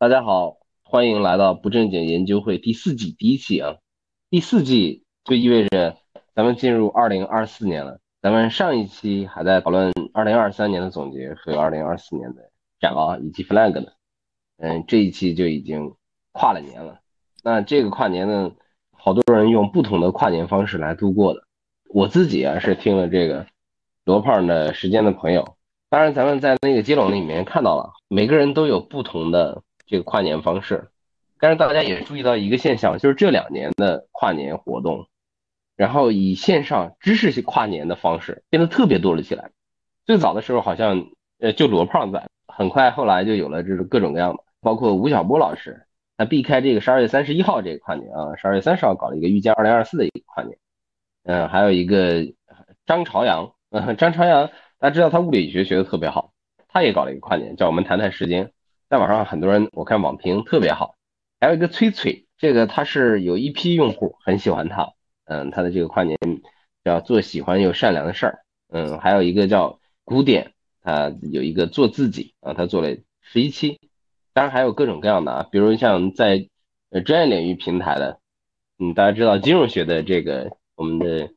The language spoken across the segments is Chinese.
大家好，欢迎来到不正经研究会第四季第一期啊。第四季就意味着咱们进入二零二四年了。咱们上一期还在讨论二零二三年的总结和二零二四年的展望以及 flag 呢。嗯，这一期就已经跨了年了。那这个跨年呢，好多人用不同的跨年方式来度过的。我自己啊是听了这个罗胖的时间的朋友，当然咱们在那个接龙里面看到了，每个人都有不同的。这个跨年方式，但是大家也注意到一个现象，就是这两年的跨年活动，然后以线上知识性跨年的方式变得特别多了起来。最早的时候好像呃就罗胖在，很快后来就有了这种各种各样的，包括吴晓波老师，他避开这个十二月三十一号这个跨年啊，十二月三十号搞了一个遇见二零二四的一个跨年，嗯，还有一个张朝阳，张朝阳大家知道他物理学学的特别好，他也搞了一个跨年，叫我们谈谈时间。在网上很多人，我看网评特别好，还有一个崔崔，这个他是有一批用户很喜欢他，嗯，他的这个跨年叫做喜欢又善良的事儿，嗯，还有一个叫古典，他有一个做自己啊，他做了十一期，当然还有各种各样的啊，比如像在呃专业领域平台的，嗯，大家知道金融学的这个我们的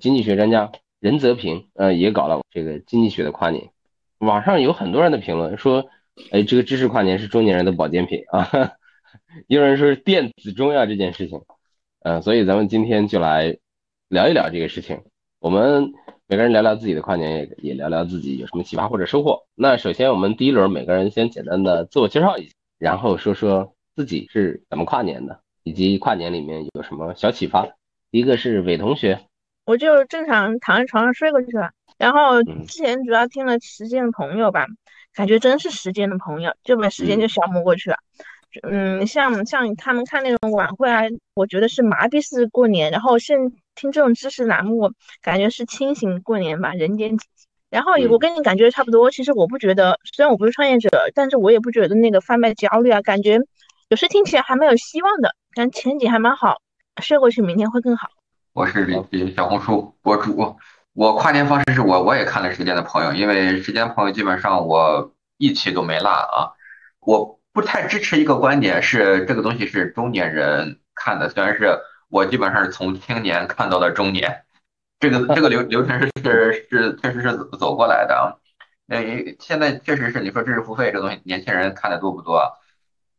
经济学专家任泽平，呃，也搞了这个经济学的跨年，网上有很多人的评论说。哎，这个知识跨年是中年人的保健品啊！有人说是电子中药这件事情，嗯，所以咱们今天就来聊一聊这个事情。我们每个人聊聊自己的跨年，也也聊聊自己有什么启发或者收获。那首先，我们第一轮每个人先简单的自我介绍一下，然后说说自己是怎么跨年的，以及跨年里面有什么小启发。一个是伟同学，我就正常躺在床上睡过去了。然后之前主要听了时间的朋友吧。感觉真是时间的朋友，就把时间就消磨过去了。嗯，像像他们看那种晚会啊，我觉得是麻痹式过年。然后现听这种知识栏目，感觉是清醒过年吧，人间。然后我跟你感觉差不多。其实我不觉得，虽然我不是创业者，但是我也不觉得那个贩卖焦虑啊。感觉有时听起来还蛮有希望的，感觉前景还蛮好，睡过去明天会更好。我是李小红书博主。我跨年方式是我我也看了时间的朋友，因为时间朋友基本上我一期都没落啊。我不太支持一个观点是这个东西是中年人看的，虽然是我基本上是从青年看到了中年，这个这个流流程是是是确实是走过来的啊。呃，现在确实是你说知识付费这东西，年轻人看的多不多？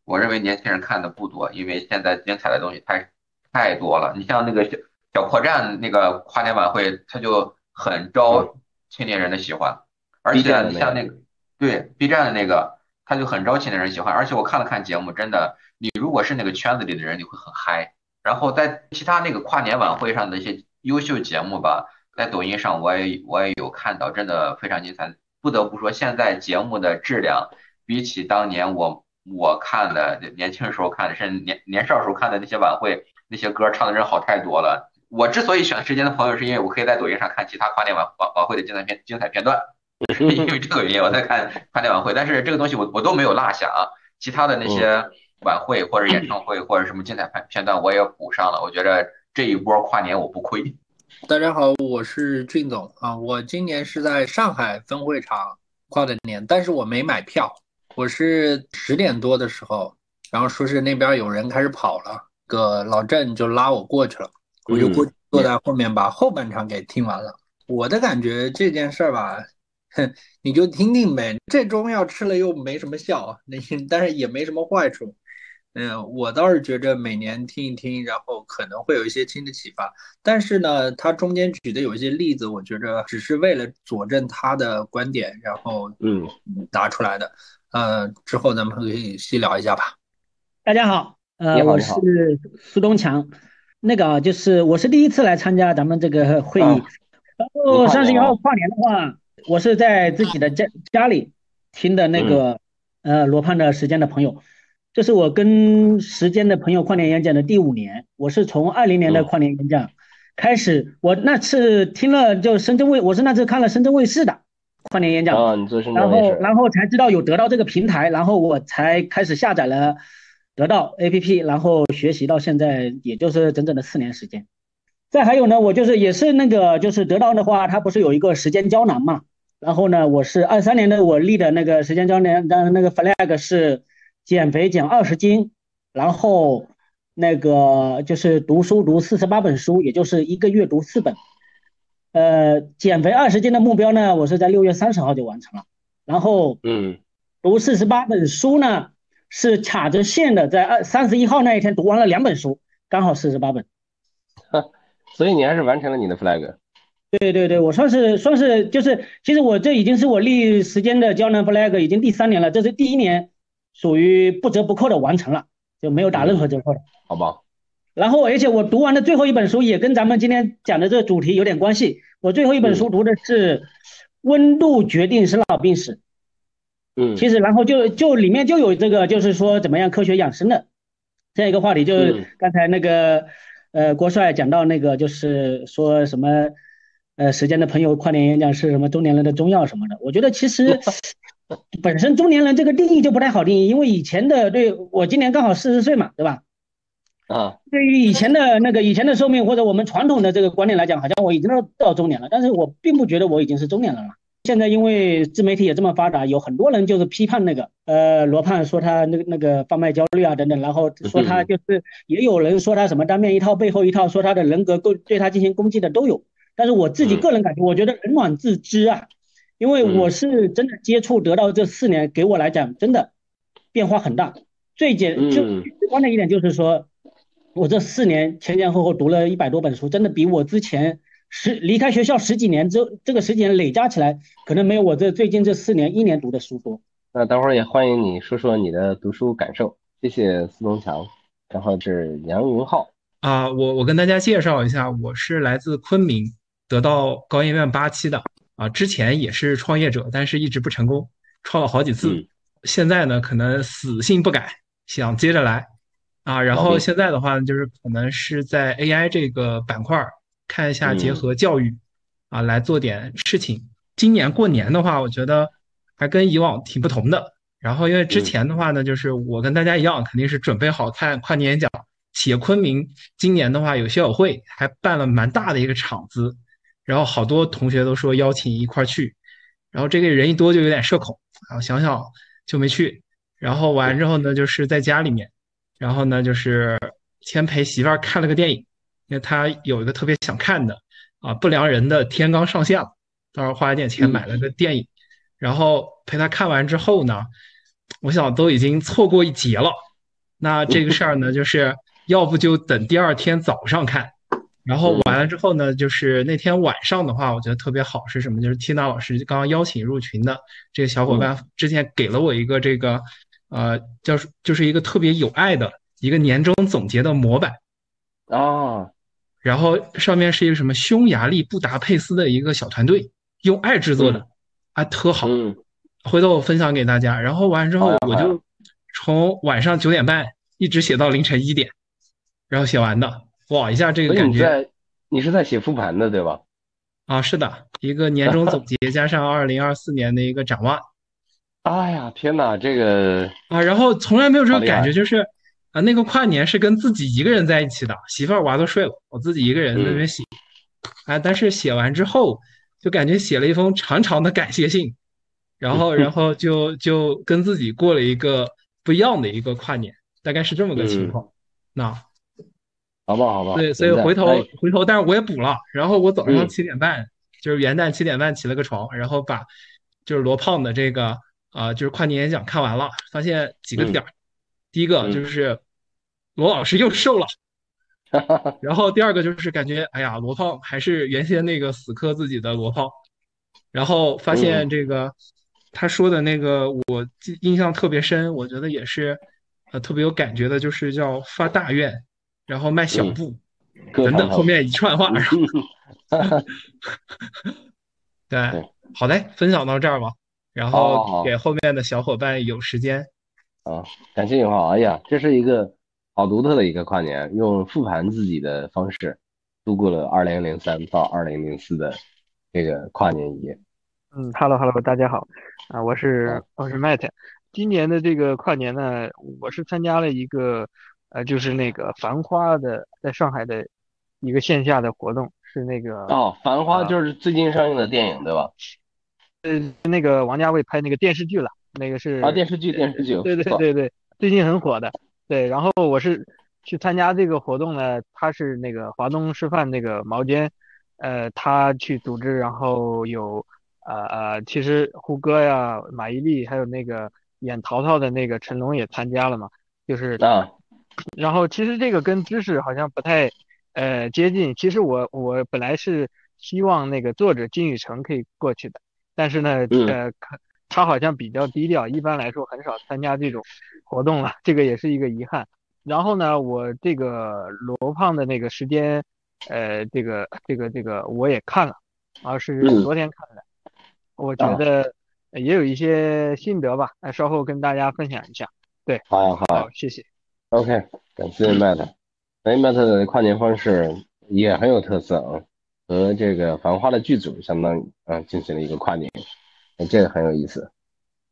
我认为年轻人看的不多，因为现在精彩的东西太太多了。你像那个小小破站那个跨年晚会，他就。很招青年人的喜欢，而且像那个对 B 站的那个，他就很招青年人喜欢。而且我看了看节目，真的，你如果是那个圈子里的人，你会很嗨。然后在其他那个跨年晚会上的一些优秀节目吧，在抖音上我也我也有看到，真的非常精彩。不得不说，现在节目的质量比起当年我我看的年轻时候看的，甚至年年少时候看的那些晚会，那些歌唱的人好太多了。我之所以选时间的朋友，是因为我可以在抖音上看其他跨年晚晚晚会的精彩片精彩片段，因为这个原因我在看跨年晚会。但是这个东西我我都没有落下啊，其他的那些晚会或者演唱会或者什么精彩片片段我也补上了。我觉得这一波跨年我不亏。大家好，我是俊总啊，我今年是在上海分会场跨的年，但是我没买票，我是十点多的时候，然后说是那边有人开始跑了，个老郑就拉我过去了。我就过坐在后面把后半场给听完了。我的感觉这件事儿吧，哼，你就听听呗。这中药吃了又没什么效，那但是也没什么坏处。嗯，我倒是觉着每年听一听，然后可能会有一些新的启发。但是呢，他中间举的有一些例子，我觉着只是为了佐证他的观点，然后嗯答出来的。呃，之后咱们可以细聊一下吧。大家好，呃，我是苏东强。那个啊，就是我是第一次来参加咱们这个会议，然后三十一号跨年的话，我是在自己的家家里听的那个呃罗胖的时间的朋友，这是我跟时间的朋友跨年演讲的第五年，我是从二零年的跨年演讲开始，我那次听了就深圳卫，我是那次看了深圳卫视的跨年演讲，啊，你做然后然后才知道有得到这个平台，然后我才开始下载了。得到 A P P，然后学习到现在，也就是整整的四年时间。再还有呢，我就是也是那个，就是得到的话，它不是有一个时间胶囊嘛？然后呢，我是二三年的，我立的那个时间胶囊的那个 flag 是减肥减二十斤，然后那个就是读书读四十八本书，也就是一个月读四本。呃，减肥二十斤的目标呢，我是在六月三十号就完成了。然后，嗯，读四十八本书呢，是卡着线的，在二三十一号那一天读完了两本书，刚好四十八本。所以你还是完成了你的 flag。对对对，我算是算是就是，其实我这已经是我立时间的胶囊 flag 已经第三年了，这是第一年属于不折不扣的完成了，就没有打任何折扣的。好吧。然后，而且我读完的最后一本书也跟咱们今天讲的这个主题有点关系。我最后一本书读的是《温度决定生老病死》。嗯，其实然后就就里面就有这个，就是说怎么样科学养生的这样一个话题。就是刚才那个呃郭帅讲到那个，就是说什么呃时间的朋友跨年演讲是什么中年人的中药什么的。我觉得其实 本身中年人这个定义就不太好定义，因为以前的对我今年刚好四十岁嘛，对吧？啊，对于以前的那个以前的寿命或者我们传统的这个观念来讲，好像我已经到到中年了，但是我并不觉得我已经是中年人了。现在因为自媒体也这么发达，有很多人就是批判那个呃罗胖说他那个那个贩卖焦虑啊等等，然后说他就是也有人说他什么单面一套背后一套，说他的人格攻对他进行攻击的都有。但是我自己个人感觉，我觉得冷暖自知啊，因为我是真的接触得到这四年，给我来讲真的变化很大。最简就直观的一点就是说。我这四年前前后后读了一百多本书，真的比我之前十离开学校十几年之后这个十几年累加起来，可能没有我这最近这四年一年读的书多。那等会儿也欢迎你说说你的读书感受。谢谢苏东强，然后是杨云浩啊，我我跟大家介绍一下，我是来自昆明，得到高研院八期的啊，之前也是创业者，但是一直不成功，创了好几次，现在呢可能死性不改，想接着来。啊，然后现在的话，就是可能是在 AI 这个板块看一下，结合教育啊来做点事情。今年过年的话，我觉得还跟以往挺不同的。然后因为之前的话呢，就是我跟大家一样，肯定是准备好看跨年演讲。企业昆明今年的话有校友会，还办了蛮大的一个场子，然后好多同学都说邀请一块去，然后这个人一多就有点社恐啊，想想就没去。然后完之后呢，就是在家里面。然后呢，就是先陪媳妇儿看了个电影，因为他有一个特别想看的啊，《不良人》的天刚上线了，到时候花一点钱买了个电影，然后陪他看完之后呢，我想都已经错过一节了，那这个事儿呢，就是要不就等第二天早上看，然后完了之后呢，就是那天晚上的话，我觉得特别好是什么？就是缇娜老师刚刚邀请入群的这个小伙伴之前给了我一个这个。呃，叫就是一个特别有爱的一个年终总结的模板。啊，然后上面是一个什么匈牙利布达佩斯的一个小团队用爱制作的，啊，特好，回头我分享给大家。然后完了之后，我就从晚上九点半一直写到凌晨一点，然后写完的，哇，一下这个感觉。你是在写复盘的对吧？啊，是的，一个年终总结 加上二零二四年的一个展望。哎呀，天哪，这个啊，然后从来没有这个感觉，就是啊，那个跨年是跟自己一个人在一起的，媳妇儿娃都睡了，我自己一个人在那边写，啊，但是写完之后就感觉写了一封长长的感谢信，然后然后 就就跟自己过了一个不一样的一个跨年，大概是这么个情况。那好吧，好吧，对，所以回头回头，但是我也补了，然后我早上七点半，就是元旦七点半起了个床，然后把就是罗胖的这个。啊，就是跨年演讲看完了，发现几个点儿。第一个就是罗老师又瘦了，然后第二个就是感觉，哎呀，罗胖还是原先那个死磕自己的罗胖。然后发现这个他说的那个，我印象特别深，我觉得也是呃特别有感觉的，就是叫发大愿，然后迈小步等等后面一串话。对，好嘞，分享到这儿吧。然后给后面的小伙伴有时间啊，感谢永浩。哎呀，这是一个好独特的一个跨年，用复盘自己的方式度过了二零零三到二零零四的这个跨年夜。嗯哈喽哈喽，大家好啊，我是我是 Matt。今年的这个跨年呢，我是参加了一个呃，就是那个《繁花》的在上海的一个线下的活动，是那个哦，《繁花》就是最近上映的电影对吧？呃，那个王家卫拍那个电视剧了，那个是啊，电视剧，电视剧，对对对对，最近很火的。对，然后我是去参加这个活动呢，他是那个华东师范那个毛尖，呃，他去组织，然后有呃呃，其实胡歌呀、马伊琍，还有那个演淘淘的那个成龙也参加了嘛，就是啊，然后其实这个跟知识好像不太呃接近，其实我我本来是希望那个作者金宇澄可以过去的，但是呢，呃，他好像比较低调，一般来说很少参加这种活动了，这个也是一个遗憾。然后呢，我这个罗胖的那个时间，呃，这个这个这个我也看了，啊是昨天看的，我觉得也有一些心得吧，那稍后跟大家分享一下。对，好呀好，谢谢。OK，感谢 Matt，哎，Matt 的跨年方式也很有特色啊，和这个《繁花》的剧组相当啊进行了一个跨年。这个很有意思，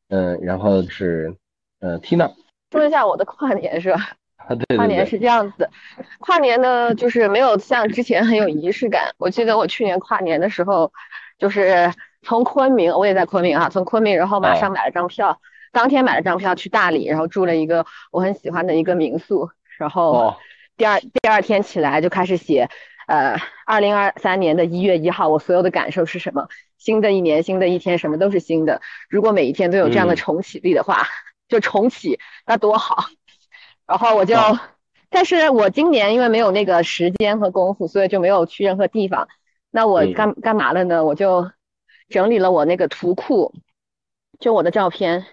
嗯，然后是，呃，Tina，说一下我的跨年是吧？啊，对，跨年是这样子的，跨年呢就是没有像之前很有仪式感。我记得我去年跨年的时候，就是从昆明，我也在昆明啊，从昆明然后马上买了张票，当天买了张票去大理，然后住了一个我很喜欢的一个民宿，然后第二第二天起来就开始写，呃，二零二三年的一月一号，我所有的感受是什么？新的一年，新的一天，什么都是新的。如果每一天都有这样的重启力的话，就重启，那多好。然后我就，但是我今年因为没有那个时间和功夫，所以就没有去任何地方。那我干干嘛了呢？我就整理了我那个图库，就我的照片。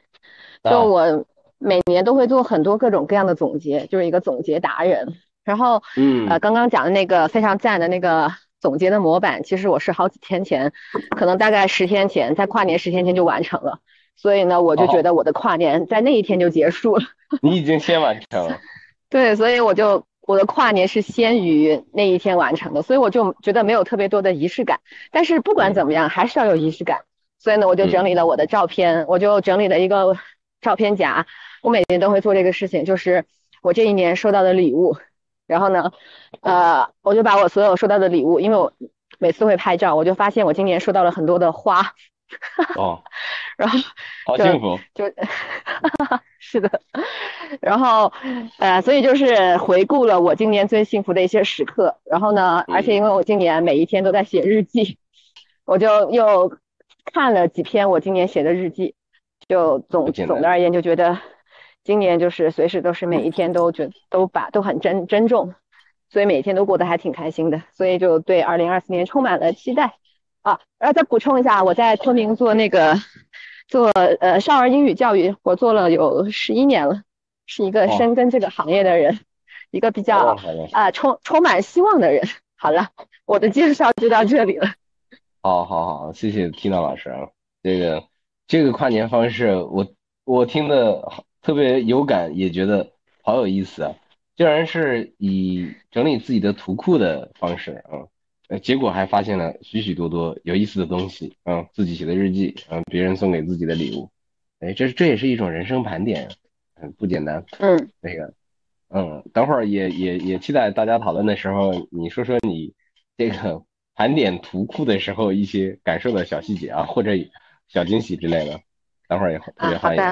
就我每年都会做很多各种各样的总结，就是一个总结达人。然后，嗯，呃，刚刚讲的那个非常赞的那个。总结的模板，其实我是好几天前，可能大概十天前，在跨年十天前就完成了，所以呢，我就觉得我的跨年在那一天就结束了。你已经先完成了。对，所以我就我的跨年是先于那一天完成的，所以我就觉得没有特别多的仪式感。但是不管怎么样，还是要有仪式感。所以呢，我就整理了我的照片，我就整理了一个照片夹。我每年都会做这个事情，就是我这一年收到的礼物。然后呢，呃，我就把我所有收到的礼物，因为我每次会拍照，我就发现我今年收到了很多的花。哦。然后。好幸福。就，是的。然后，呃，所以就是回顾了我今年最幸福的一些时刻。然后呢，而且因为我今年每一天都在写日记，我就又看了几篇我今年写的日记，就总总的而言就觉得。今年就是随时都是每一天都觉都把都很珍珍重，所以每天都过得还挺开心的，所以就对二零二四年充满了期待啊！然后再补充一下，我在昆明做那个做呃少儿英语教育，我做了有十一年了，是一个深耕这个行业的人，一个比较啊充充满希望的人。好了，我的介绍就到这里了。好好好，谢谢 Tina 老师啊，这个这个跨年方式我我听的好。特别有感，也觉得好有意思啊！竟然是以整理自己的图库的方式啊，呃，结果还发现了许许多多有意思的东西啊，自己写的日记，嗯，别人送给自己的礼物，哎，这这也是一种人生盘点，嗯，不简单。嗯，那个，嗯，等会儿也也也期待大家讨论的时候，你说说你这个盘点图库的时候一些感受的小细节啊，或者小惊喜之类的，等会儿也特别欢迎。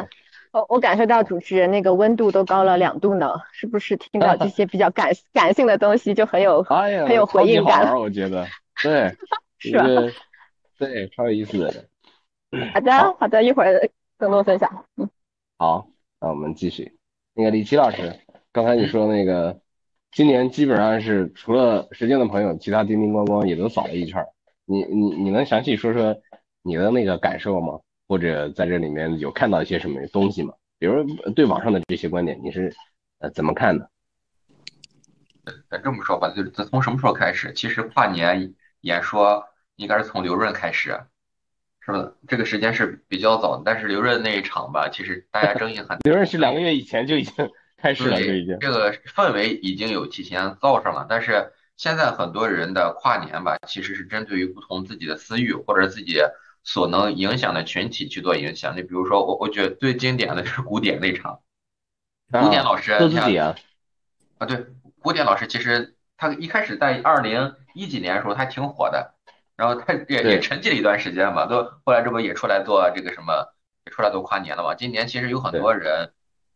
我我感受到主持人那个温度都高了两度呢，是不是听到这些比较感感性的东西就很有 很有回应感？我觉得，对，是吧？对，超有意思的。好的，好的，一会儿更多分享。嗯，好，那我们继续。那个李琦老师，刚才你说那个今年基本上是除了时间的朋友，其他叮叮咣咣也都扫了一圈。你你你能详细说说你的那个感受吗？或者在这里面有看到一些什么东西吗？比如对网上的这些观点，你是呃怎么看的？咱这么说吧，就是从什么时候开始？其实跨年演说应该是从刘润开始，是吧？这个时间是比较早，但是刘润那一场吧，其实大家争议很。刘润是两个月以前就已经开始了，就已经这个氛围已经有提前造上了。但是现在很多人的跨年吧，其实是针对于不同自己的私欲或者自己。所能影响的群体去做影响，你比如说我，我觉得最经典的就是古典那场，古典老师，自己啊，啊对，古典老师其实他一开始在二零一几年的时候他挺火的，然后他也也沉寂了一段时间嘛，都后来这不也出来做这个什么，也出来做跨年了嘛。今年其实有很多人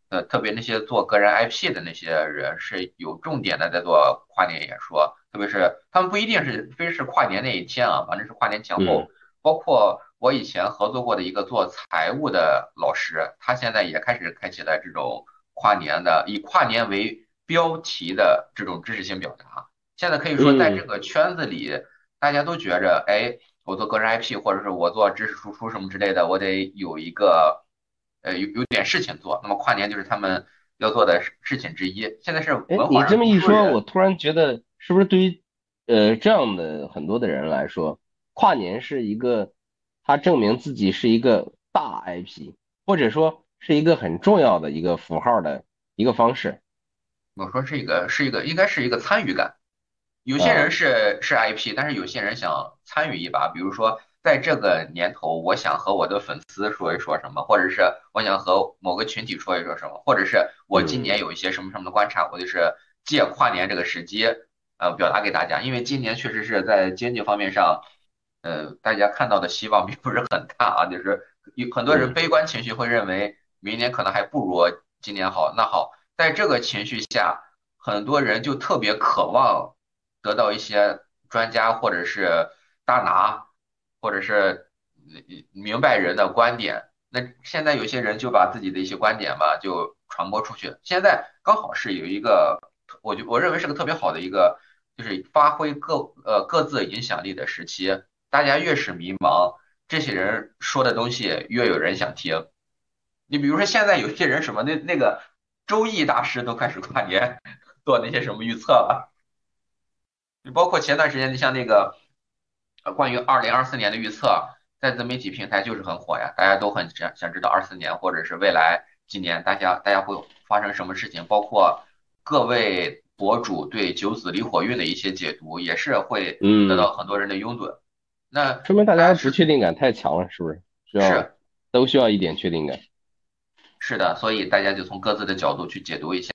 呃，特别那些做个人 IP 的那些人是有重点的在做跨年演说，特别是他们不一定是非是跨年那一天啊，反正是跨年前后。包括我以前合作过的一个做财务的老师，他现在也开始开启了这种跨年的以跨年为标题的这种知识性表达。现在可以说在这个圈子里，大家都觉着，哎，我做个人 IP 或者是我做知识输出什么之类的，我得有一个。呃，有有点事情做，那么跨年就是他们要做的事情之一。现在是哎，你这么一说，我突然觉得，是不是对于呃这样的很多的人来说，跨年是一个他证明自己是一个大 IP，或者说是一个很重要的一个符号的一个方式。我说是一个是一个应该是一个参与感。有些人是是 IP，但是有些人想参与一把，比如说。在这个年头，我想和我的粉丝说一说什么，或者是我想和某个群体说一说什么，或者是我今年有一些什么什么的观察，我就是借跨年这个时机，呃，表达给大家。因为今年确实是在经济方面上，呃，大家看到的希望并不是很大啊，就是有很多人悲观情绪会认为明年可能还不如今年好。那好，在这个情绪下，很多人就特别渴望得到一些专家或者是大拿。或者是明白人的观点，那现在有些人就把自己的一些观点吧，就传播出去。现在刚好是有一个，我就我认为是个特别好的一个，就是发挥各呃各自影响力的时期。大家越是迷茫，这些人说的东西越有人想听。你比如说现在有些人什么那那个周易大师都开始跨年做那些什么预测了，你包括前段时间你像那个。关于二零二四年的预测，在自媒体平台就是很火呀，大家都很想想知道二四年或者是未来几年，大家大家会发生什么事情，包括各位博主对九紫离火运的一些解读，也是会得到很多人的拥趸。那说明大家不确定感太强了，是不是？是，都需要一点确定感。是的，所以大家就从各自的角度去解读一下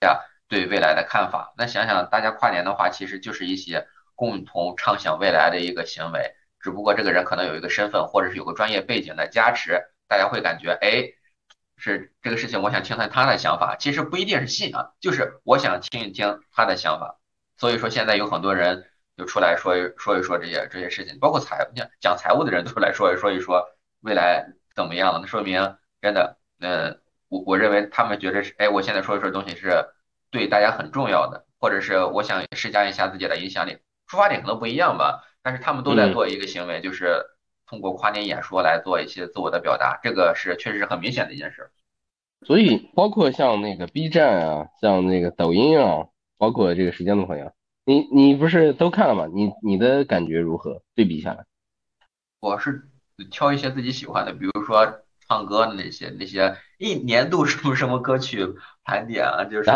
对未来的看法。那想想大家跨年的话，其实就是一些共同畅想未来的一个行为。只不过这个人可能有一个身份，或者是有个专业背景的加持，大家会感觉，哎，是这个事情，我想听听他的想法。其实不一定是信啊，就是我想听一听他的想法。所以说现在有很多人就出来说一说一说这些这些事情，包括财讲讲财务的人都出来说一说一说未来怎么样了。那说明真的，嗯，我我认为他们觉得是，哎，我现在说一说东西是对大家很重要的，或者是我想施加一下自己的影响力，出发点可能不一样吧。但是他们都在做一个行为，就是通过跨年演说来做一些自我的表达，这个是确实是很明显的一件事。所以，包括像那个 B 站啊，像那个抖音啊，包括这个时间的朋友，你你不是都看了吗？你你的感觉如何？对比下来，我是挑一些自己喜欢的，比如说唱歌的那些那些一年度什么什么歌曲盘点啊，就是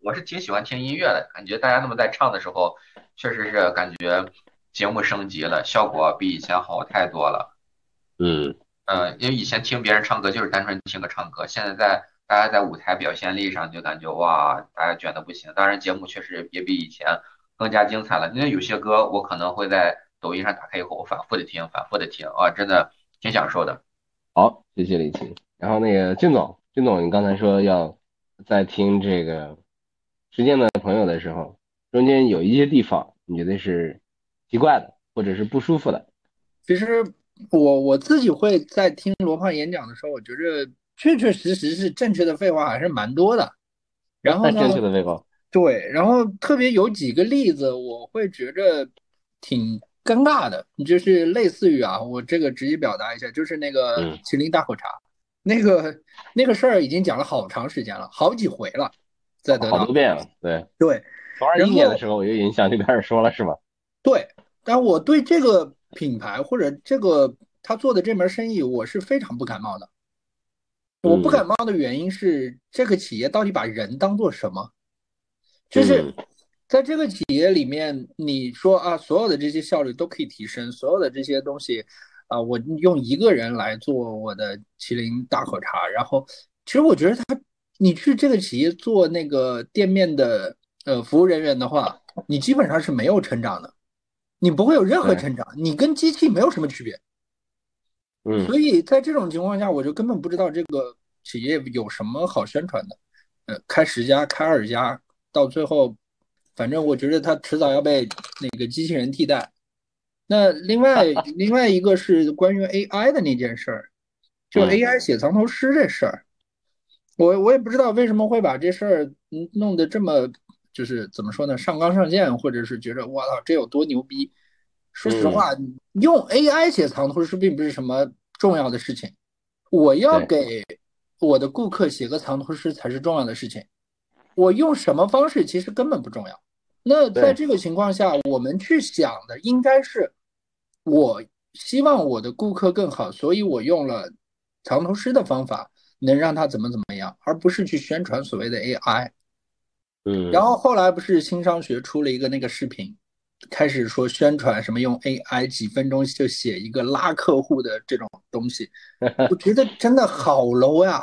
我是挺喜欢听音乐的，感觉大家那么在唱的时候，确实是感觉。节目升级了，效果比以前好太多了。嗯嗯，因为以前听别人唱歌就是单纯听个唱歌，现在在大家在舞台表现力上就感觉哇，大家卷的不行。当然节目确实也比以前更加精彩了。因为有些歌我可能会在抖音上打开以后，我反复的听，反复的听，啊，真的挺享受的。好，谢谢李琦。然后那个俊总，俊总，你刚才说要在听这个时间的朋友的时候，中间有一些地方你觉得是？奇怪的，或者是不舒服的。其实我我自己会在听罗胖演讲的时候，我觉着确确实实是正确的废话还是蛮多的。然后呢？正确的废话。对，然后特别有几个例子，我会觉着挺尴尬的，就是类似于啊，我这个直接表达一下，就是那个麒麟大口茶，那个那个事儿已经讲了好长时间了，好几回了，在得好多遍了。对对，从二一年的时候我就已经想就开始说了，是吗？对。但我对这个品牌或者这个他做的这门生意，我是非常不感冒的。我不感冒的原因是，这个企业到底把人当做什么？就是在这个企业里面，你说啊，所有的这些效率都可以提升，所有的这些东西啊，我用一个人来做我的麒麟大口茶。然后，其实我觉得他，你去这个企业做那个店面的呃服务人员的话，你基本上是没有成长的。你不会有任何成长，你跟机器没有什么区别。嗯，所以在这种情况下，我就根本不知道这个企业有什么好宣传的。呃，开十家、开二十家，到最后，反正我觉得他迟早要被那个机器人替代。那另外 另外一个是关于 AI 的那件事儿，就 AI 写藏头诗这事儿，我我也不知道为什么会把这事儿弄得这么，就是怎么说呢，上纲上线，或者是觉得我操这有多牛逼。说实话，用 AI 写藏头诗并不是什么重要的事情，我要给我的顾客写个藏头诗才是重要的事情。我用什么方式其实根本不重要。那在这个情况下，我们去想的应该是。我希望我的顾客更好，所以我用了藏头诗的方法，能让他怎么怎么样，而不是去宣传所谓的 AI。嗯，然后后来不是新商学出了一个那个视频，开始说宣传什么用 AI 几分钟就写一个拉客户的这种东西，我觉得真的好 low 呀。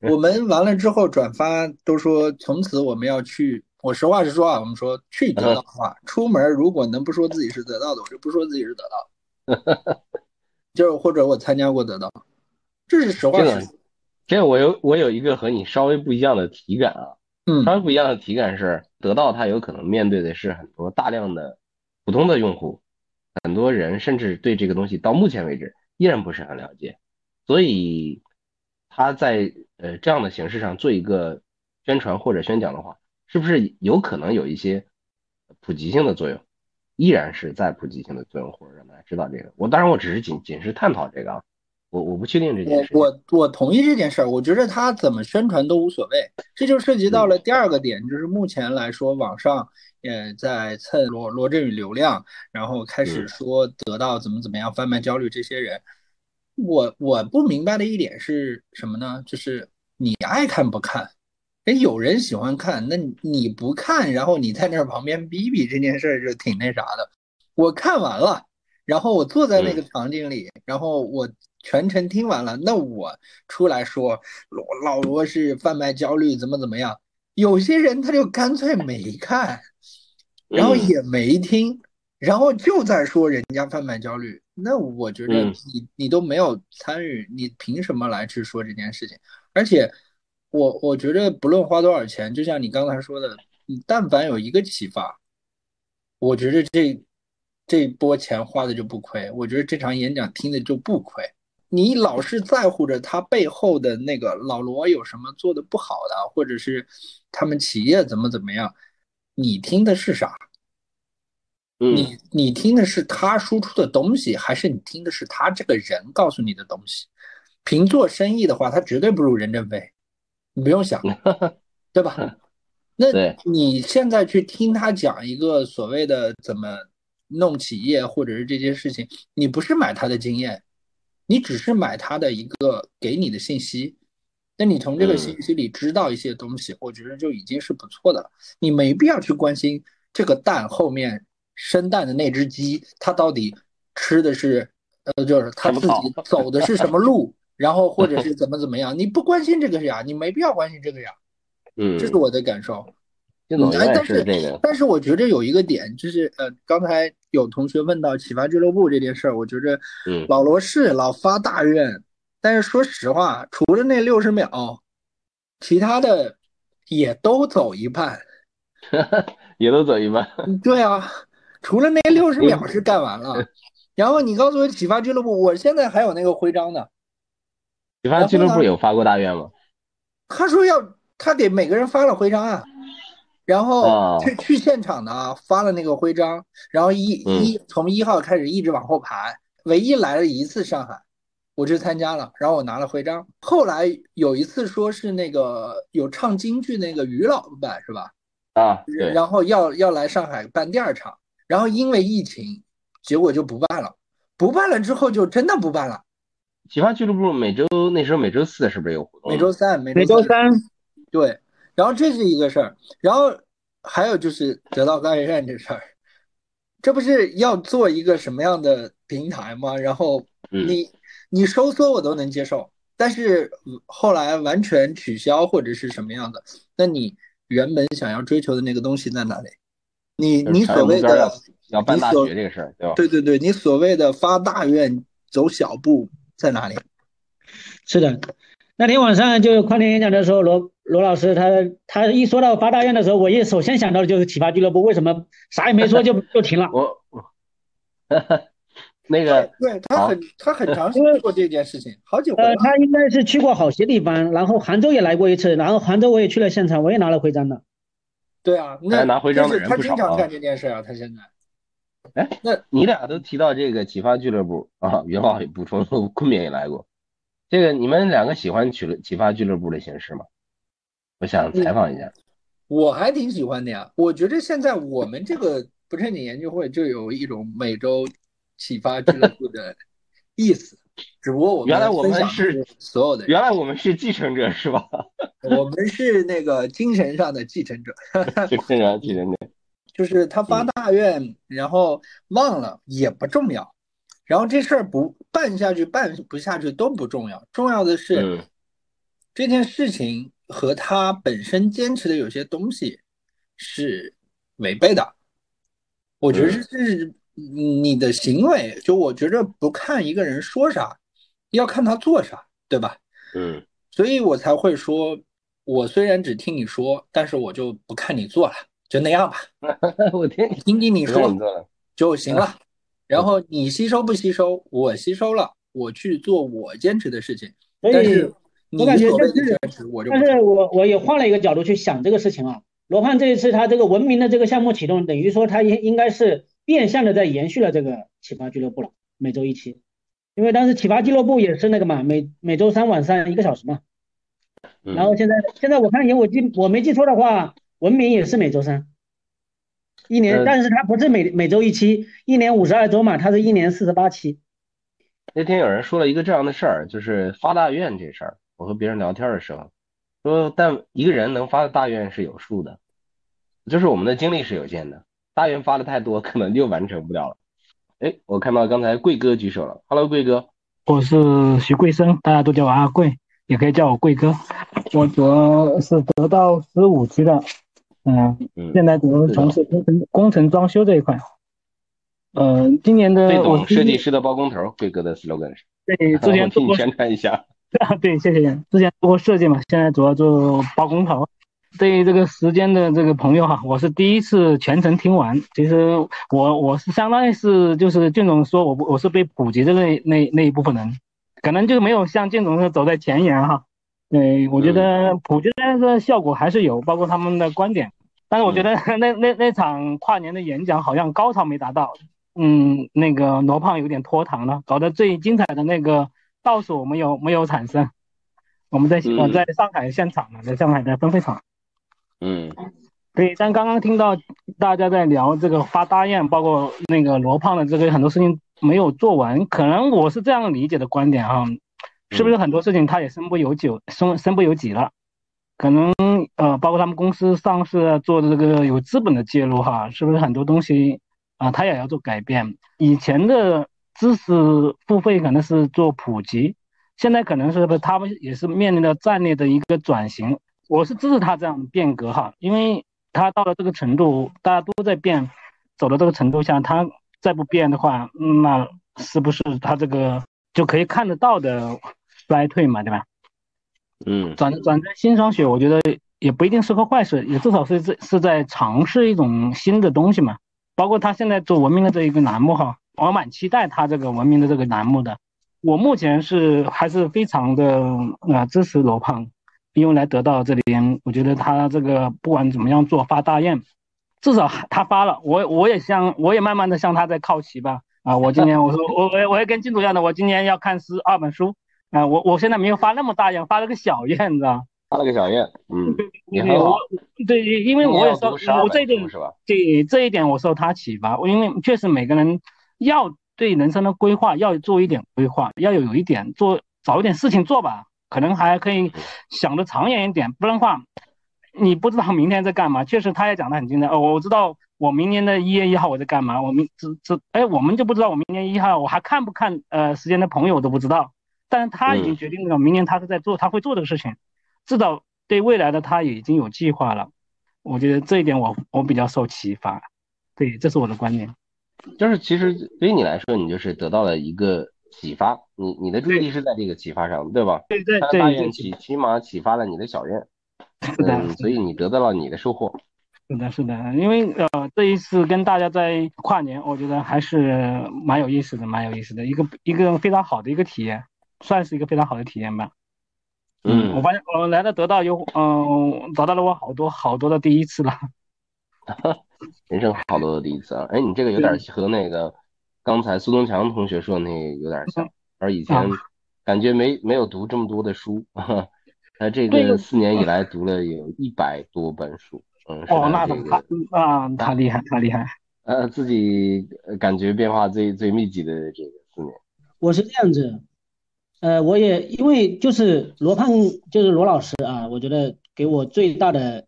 我们完了之后转发都说从此我们要去。我实话实说啊，我们说去得到的话，出门如果能不说自己是得到的，我就不说自己是得到。就是或者我参加过得到，这是实话实说。这个我有我有一个和你稍微不一样的体感啊，嗯，稍微不一样的体感是，得到它有可能面对的是很多大量的普通的用户，很多人甚至对这个东西到目前为止依然不是很了解，所以他在呃这样的形式上做一个宣传或者宣讲的话。是不是有可能有一些普及性的作用？依然是在普及性的作用，或者让大家知道这个。我当然我只是仅仅是探讨这个啊，我我不确定这件事。我我我同意这件事儿，我觉得他怎么宣传都无所谓。这就涉及到了第二个点，就是目前来说，网上也在蹭罗罗振宇流量，然后开始说得到怎么怎么样贩卖焦虑这些人。我我不明白的一点是什么呢？就是你爱看不看？哎，有人喜欢看，那你不看，然后你在那儿旁边逼逼这件事儿就挺那啥的。我看完了，然后我坐在那个场景里，然后我全程听完了，那我出来说老罗是贩卖焦虑，怎么怎么样？有些人他就干脆没看，然后也没听，然后就在说人家贩卖焦虑。那我觉得你你都没有参与，你凭什么来去说这件事情？而且。我我觉得不论花多少钱，就像你刚才说的，你但凡有一个启发，我觉得这这波钱花的就不亏。我觉得这场演讲听的就不亏。你老是在乎着他背后的那个老罗有什么做的不好的，或者是他们企业怎么怎么样，你听的是啥？你你听的是他输出的东西，还是你听的是他这个人告诉你的东西？凭做生意的话，他绝对不如任正非。你不用想，对吧？那你现在去听他讲一个所谓的怎么弄企业，或者是这些事情，你不是买他的经验，你只是买他的一个给你的信息。那你从这个信息里知道一些东西，我觉得就已经是不错的了。你没必要去关心这个蛋后面生蛋的那只鸡，它到底吃的是呃，就是它自己走的是什么路。然后或者 是怎么怎么样，你不关心这个呀，你没必要关心这个呀。嗯，这是我的感受。但是但是我觉得有一个点就是，呃，刚才有同学问到启发俱乐部这件事儿，我觉着，嗯，老罗是老发大愿，但是说实话，除了那六十秒，其他的也都走一半，也都走一半。对啊，除了那六十秒是干完了，然后你告诉我启发俱乐部，我现在还有那个徽章呢。启发俱乐部有发过大愿吗？他说要他给每个人发了徽章啊，然后去去现场的啊发了那个徽章，然后一一从一号开始一直往后排，唯一来了一次上海，我去参加了，然后我拿了徽章。后来有一次说是那个有唱京剧那个于老板是吧？啊，然后要要来上海办第二场，然后因为疫情，结果就不办了，不办了之后就真的不办了。启发俱乐部每周那时候每周四是不是有活动？每周三，每周三，对。然后这是一个事儿，然后还有就是得到高学院这事儿，这不是要做一个什么样的平台吗？然后你你收缩我都能接受，但是后来完全取消或者是什么样的？那你原本想要追求的那个东西在哪里？你你所谓的要办大学这个事儿，对吧？对对对，你所谓的发大愿走小步。在哪里？是的，那天晚上就跨年演讲的时候，罗罗老师他他一说到发大愿的时候，我一首先想到的就是启发俱乐部，为什么啥也没说就就停了？我我，那个对他很他 很长时间做这件事情，好久。呃，他应该是去过好些地方，然后杭州也来过一次，然后杭州我也去了现场，我也拿了徽章的。对啊，那拿徽章的人他经常干这件事啊，他现在。哎，那你俩都提到这个启发俱乐部啊，元宝也补充 昆明也来过。这个你们两个喜欢启启发俱乐部的形式吗？我想采访一下。我还挺喜欢的呀，我觉得现在我们这个不正经研究会就有一种每周启发俱乐部的意思，只不过我们原来我们是所有的，原来我们是继承者是吧？我们是那个精神上的继承者，精神上继承者，就是他发大愿，然后忘了也不重要。然后这事儿不办下去，办不下去都不重要，重要的是这件事情和他本身坚持的有些东西是违背的。我觉得这是你的行为，就我觉着不看一个人说啥，要看他做啥，对吧？嗯，所以我才会说，我虽然只听你说，但是我就不看你做了，就那样吧。我听听听你说就行了。然后你吸收不吸收？我吸收了，我去做我坚持的事情。但是我感觉就是，但是我我也换了一个角度去想这个事情啊。罗胖这一次他这个文明的这个项目启动，等于说他应应该是变相的在延续了这个启发俱乐部了，每周一期。因为当时启发俱乐部也是那个嘛，每每周三晚上一个小时嘛。然后现在现在我看有我记我没记错的话，文明也是每周三。一年，但是他不是每每周一期，一年五十二周嘛，他是一年四十八期。那天有人说了一个这样的事儿，就是发大愿这事儿。我和别人聊天的时候说，但一个人能发的大愿是有数的，就是我们的精力是有限的，大愿发的太多，可能就完成不了了。哎，我看到刚才贵哥举手了，Hello，贵哥，我是徐贵生，大家都叫我阿贵，也可以叫我贵哥。我主要是得到十五期的。嗯，现在主要从事工程、工程装修这一块。嗯，今年的我设计师的包工头，贵哥的 slogan 是。对，之前 做过宣传一下。对，谢谢。之前做过设计嘛，现在主要做包工头。对于这个时间的这个朋友哈，我是第一次全程听完。其实我我是相当于是就是俊总说我我是被普及的那那那一部分人，可能就没有像俊总是走在前沿哈。对，我觉得普及的个效果还是有，包括他们的观点。但是我觉得 那那那场跨年的演讲好像高潮没达到，嗯，那个罗胖有点拖堂了，搞得最精彩的那个倒数没有没有产生。我们在我在上海现场呢，在上海的分会场。嗯，对。但刚刚听到大家在聊这个发大雁，包括那个罗胖的这个很多事情没有做完，可能我是这样理解的观点哈。是不是很多事情他也身不由己，身身不由己了？可能呃，包括他们公司上市做的这个有资本的介入哈，是不是很多东西啊，他也要做改变？以前的知识付费可能是做普及，现在可能是不他们也是面临着战略的一个转型。我是支持他这样的变革哈，因为他到了这个程度，大家都在变，走到这个程度下，他再不变的话，那是不是他这个就可以看得到的？衰退嘛，对吧？嗯，转转成新双雪，我觉得也不一定是个坏事，也至少是在是在尝试一种新的东西嘛。包括他现在做文明的这一个栏目哈，我蛮期待他这个文明的这个栏目的。我目前是还是非常的啊支持罗胖，因为来得到这里，我觉得他这个不管怎么样做发大雁，至少他发了，我我也向我也慢慢的向他在靠齐吧。啊，我今年我说我我我也跟金主一样的，我今年要看十二本书。啊，我我现在没有发那么大愿，发了个小愿，你知道发了个小愿，嗯，你好。对，因为我也受我这一点？对这一点我受他启发，我因为确实每个人要对人生的规划要做一点规划，要有有一点做找一点事情做吧，可能还可以想的长远一点，不然的话你不知道明天在干嘛。确实他也讲的很精彩，哦，我知道我明年的一月一号我在干嘛，我明这这哎我们就不知道我明年一号我还看不看呃时间的朋友我都不知道。但是他已经决定了，明年他是在做，他会做这个事情，至少对未来的他已经有计划了。我觉得这一点我我比较受启发，对，这是我的观点。就是其实对于你来说，你就是得到了一个启发，你你的注意力是在这个启发上，对吧？对对对。大愿起起码启发了你的小愿，嗯，所以你得到了你的收获。是的，是的，因为呃，这一次跟大家在跨年，我觉得还是蛮有意思的，蛮有意思的，一个一个非常好的一个体验，算是一个非常好的体验吧。嗯，我发现我来了得到有嗯，找到了我好多好多的第一次了。人生好多的第一次啊！哎，你这个有点和那个刚才苏东强同学说那有点像，而以前感觉没没有读这么多的书，他这个四年以来读了有一百多本书。嗯，哦，那他啊，他厉害，他厉害。呃，自己感觉变化最最密集的这个四年。我是这样子，呃，我也因为就是罗胖，就是罗老师啊，我觉得给我最大的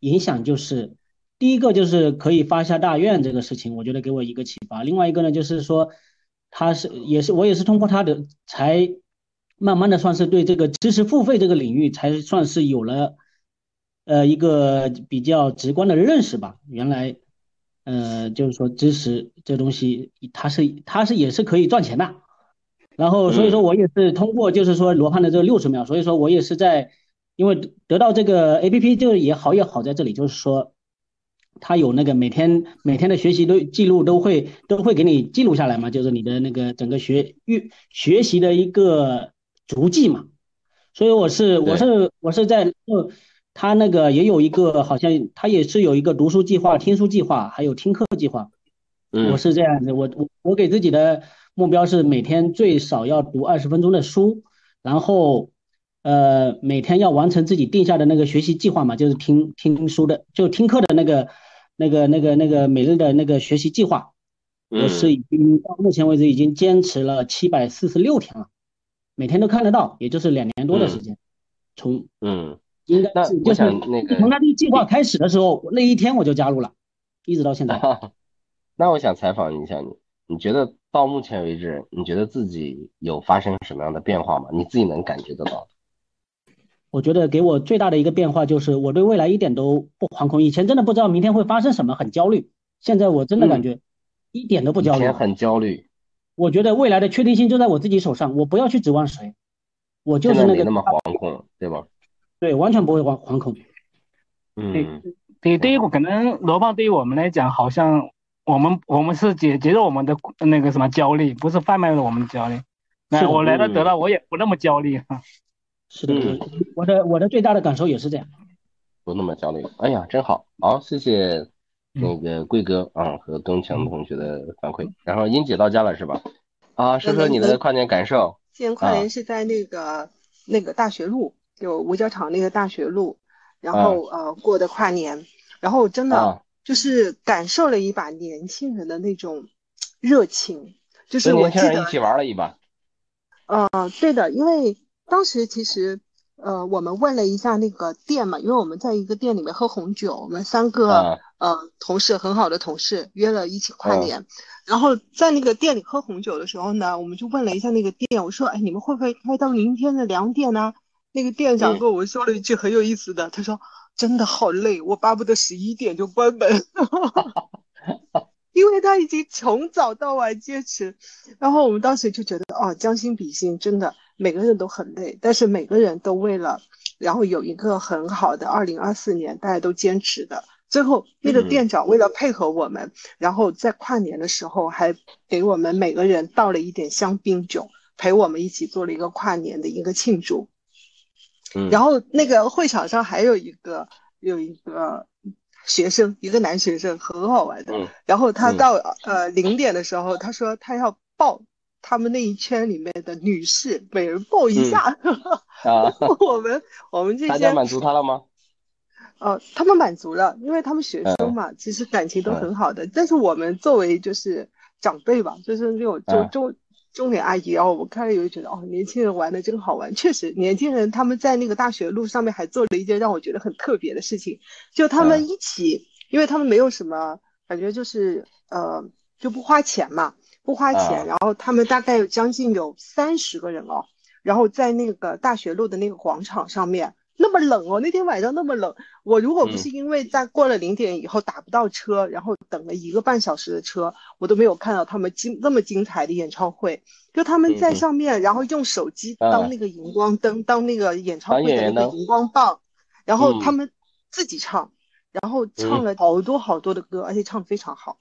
影响就是。第一个就是可以发下大愿这个事情，我觉得给我一个启发。另外一个呢，就是说他是也是我也是通过他的才慢慢的算是对这个知识付费这个领域才算是有了呃一个比较直观的认识吧。原来呃就是说知识这东西它是它是也是可以赚钱的。然后所以说我也是通过就是说罗胖的这六十秒，所以说我也是在因为得到这个 A P P 就也好也好在这里就是说。他有那个每天每天的学习都记录都会都会给你记录下来嘛，就是你的那个整个学学学习的一个足迹嘛。所以我是我是我是在呃，他那个也有一个好像他也是有一个读书计划、听书计划，还有听课计划。嗯，我是这样子，我我我给自己的目标是每天最少要读二十分钟的书，然后呃每天要完成自己定下的那个学习计划嘛，就是听听书的就听课的那个。那个、那个、那个每日的那个学习计划，我是已经到目前为止已经坚持了七百四十六天了，每天都看得到，也就是两年多的时间。从嗯，应该是就是从他这个计划开始的时候，那一天我就加入了，一直到现在。那我想采访一下你，你觉得到目前为止，你觉得自己有发生什么样的变化吗？你自己能感觉得到？我觉得给我最大的一个变化就是我对未来一点都不惶恐。以前真的不知道明天会发生什么，很焦虑。现在我真的感觉一点都不焦虑。以前很焦虑。我觉得未来的确定性就在我自己手上，我不要去指望谁。我就是那个。那么惶恐，对吧？对，完全不会惶惶恐。嗯。对，对于可能罗胖对于我们来讲，好像我们我们是解决了我们的那个什么焦虑，不是贩卖了我们的焦虑。那我来了得到，我也不那么焦虑哈。是的，我的我的最大的感受也是这样，不那么焦虑。哎呀，真好，好，谢谢那个贵哥啊和东强同学的反馈。然后英姐到家了是吧？啊，说说你的跨年感受。今年跨年是在那个那个大学路，就五角场那个大学路，然后呃过的跨年，然后真的就是感受了一把年轻人的那种热情，就是年轻人一起玩了一把。嗯，对的，因为。当时其实，呃，我们问了一下那个店嘛，因为我们在一个店里面喝红酒，我们三个呃同事很好的同事约了一起跨年，然后在那个店里喝红酒的时候呢，我们就问了一下那个店，我说，哎，你们会不会开到明天的两点呢？那个店长跟我们说了一句很有意思的，他说，真的好累，我巴不得十一点就关门，因为他已经从早到晚坚持，然后我们当时就觉得，哦，将心比心，真的。每个人都很累，但是每个人都为了，然后有一个很好的二零二四年，大家都坚持的。最后那个店长为了配合我们，然后在跨年的时候还给我们每个人倒了一点香槟酒，陪我们一起做了一个跨年的一个庆祝。嗯，然后那个会场上还有一个有一个学生，一个男学生很好玩的。嗯，然后他到呃零点的时候，他说他要抱。他们那一圈里面的女士，每人抱一下。啊，我们我们这些大家满足他了吗？哦，他们满足了，因为他们学生嘛，其实感情都很好的。但是我们作为就是长辈吧，就是那种就中中年阿姨，啊，我看了以后觉得，哦，年轻人玩的真好玩。确实，年轻人他们在那个大学路上面还做了一件让我觉得很特别的事情，就他们一起，因为他们没有什么感觉，就是呃就不花钱嘛。不花钱，然后他们大概有将近有三十个人哦，然后在那个大学路的那个广场上面那么冷哦，那天晚上那么冷，我如果不是因为在过了零点以后打不到车，然后等了一个半小时的车，我都没有看到他们精那么精彩的演唱会。就他们在上面，然后用手机当那个荧光灯，当那个演唱会的那个荧光棒，然后他们自己唱，然后唱了好多好多的歌，而且唱的非常好，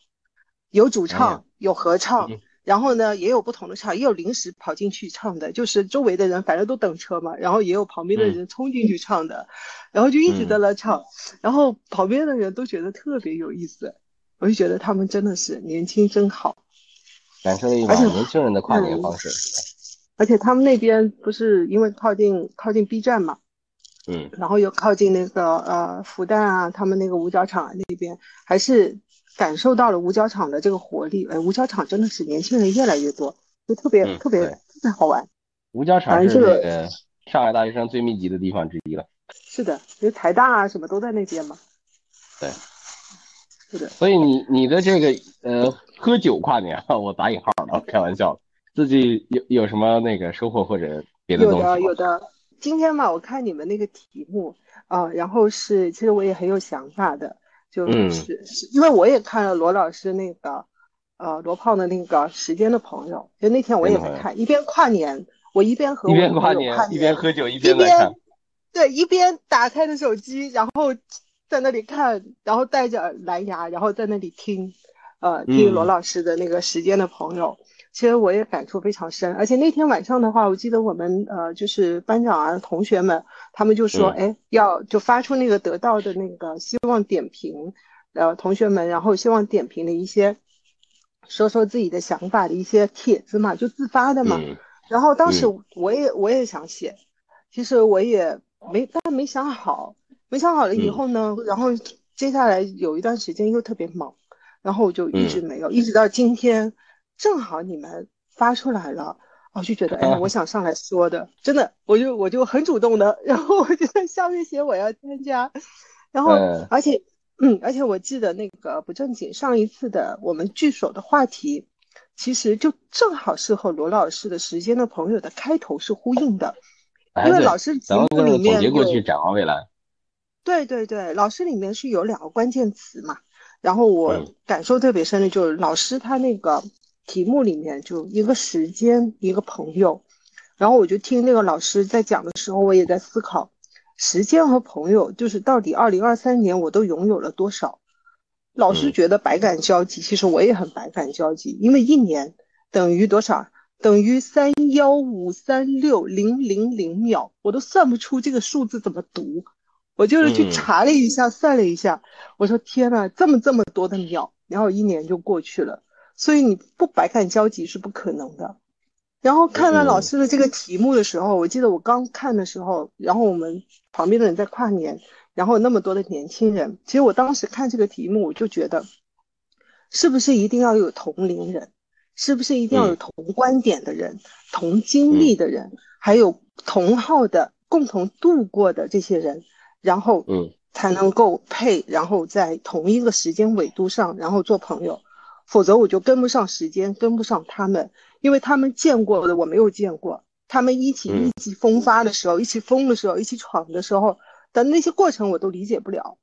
有主唱，有合唱。然后呢，也有不同的唱，也有临时跑进去唱的，就是周围的人反正都等车嘛，然后也有旁边的人冲进去唱的，然后就一直在那唱，然后旁边的人都觉得特别有意思，我就觉得他们真的是年轻真好，感受了一把年轻人的跨年方式。而且他们那边不是因为靠近靠近 B 站嘛，嗯，然后又靠近那个呃复旦啊，他们那个五角场那边还是。感受到了五角场的这个活力，哎，五角场真的是年轻人越来越多，就特别特别特别好玩。五角场是那个上海大学生最密集的地方之一了。是的，因为台大啊什么都在那边嘛。对，是的。所以你你的这个呃喝酒跨年，我打引号的，开玩笑，自己有有什么那个收获或者别的东西有的有的。今天嘛，我看你们那个题目啊，然后是其实我也很有想法的。就是是因为我也看了罗老师那个，呃，罗胖的那个《时间的朋友》，就那天我也在看，一边跨年，我一边和一边跨年，一边喝酒，一边在看，对，一边打开的手机，然后在那里看，然后带着蓝牙，然后在那里听，呃，听罗老师的那个《时间的朋友》。其实我也感触非常深，而且那天晚上的话，我记得我们呃就是班长啊同学们，他们就说，哎，要就发出那个得到的那个希望点评，呃同学们，然后希望点评的一些，说说自己的想法的一些帖子嘛，就自发的嘛。然后当时我也我也想写，其实我也没但没想好，没想好了以后呢，然后接下来有一段时间又特别忙，然后我就一直没有，一直到今天。正好你们发出来了，我就觉得，哎，我想上来说的，真的，我就我就很主动的，然后我就在下面写我要参加，然后而且，嗯，而且我记得那个不正经上一次的我们聚首的话题，其实就正好是和罗老师的时间的朋友的开头是呼应的，因为老师节目里面结过去，展望未来，对对对，老师里面是有两个关键词嘛，然后我感受特别深的就是老师他那个。题目里面就一个时间，一个朋友，然后我就听那个老师在讲的时候，我也在思考，时间和朋友就是到底二零二三年我都拥有了多少？老师觉得百感交集，其实我也很百感交集，因为一年等于多少？等于三幺五三六零零零秒，我都算不出这个数字怎么读，我就是去查了一下，算了一下，我说天呐，这么这么多的秒，然后一年就过去了。所以你不百感交集是不可能的。然后看了老师的这个题目的时候，我记得我刚看的时候，然后我们旁边的人在跨年，然后那么多的年轻人，其实我当时看这个题目，我就觉得，是不是一定要有同龄人，是不是一定要有同观点的人、同经历的人，还有同号的共同度过的这些人，然后嗯才能够配，然后在同一个时间纬度上，然后做朋友。否则我就跟不上时间，跟不上他们，因为他们见过的我没有见过，他们一起意气风发的时候，一起疯的时候，一起闯的时候的那些过程我都理解不了。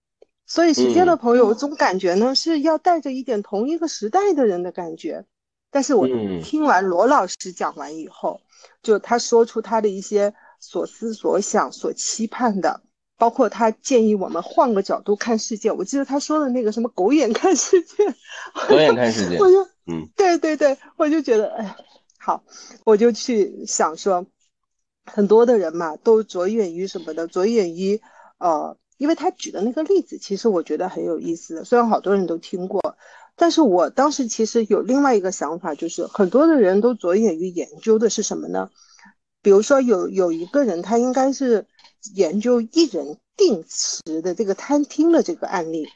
所以时间的朋友，我总感觉呢是要带着一点同一个时代的人的感觉。但是我听完罗老师讲完以后，就他说出他的一些所思所想、所期盼的。包括他建议我们换个角度看世界，我记得他说的那个什么“狗眼看世界”，狗眼看世界，我就嗯，对对对，我就觉得哎，好，我就去想说，很多的人嘛，都着眼于什么的，着眼于呃，因为他举的那个例子，其实我觉得很有意思的，虽然好多人都听过，但是我当时其实有另外一个想法，就是很多的人都着眼于研究的是什么呢？比如说有有一个人，他应该是。研究一人定时的这个餐厅的这个案例，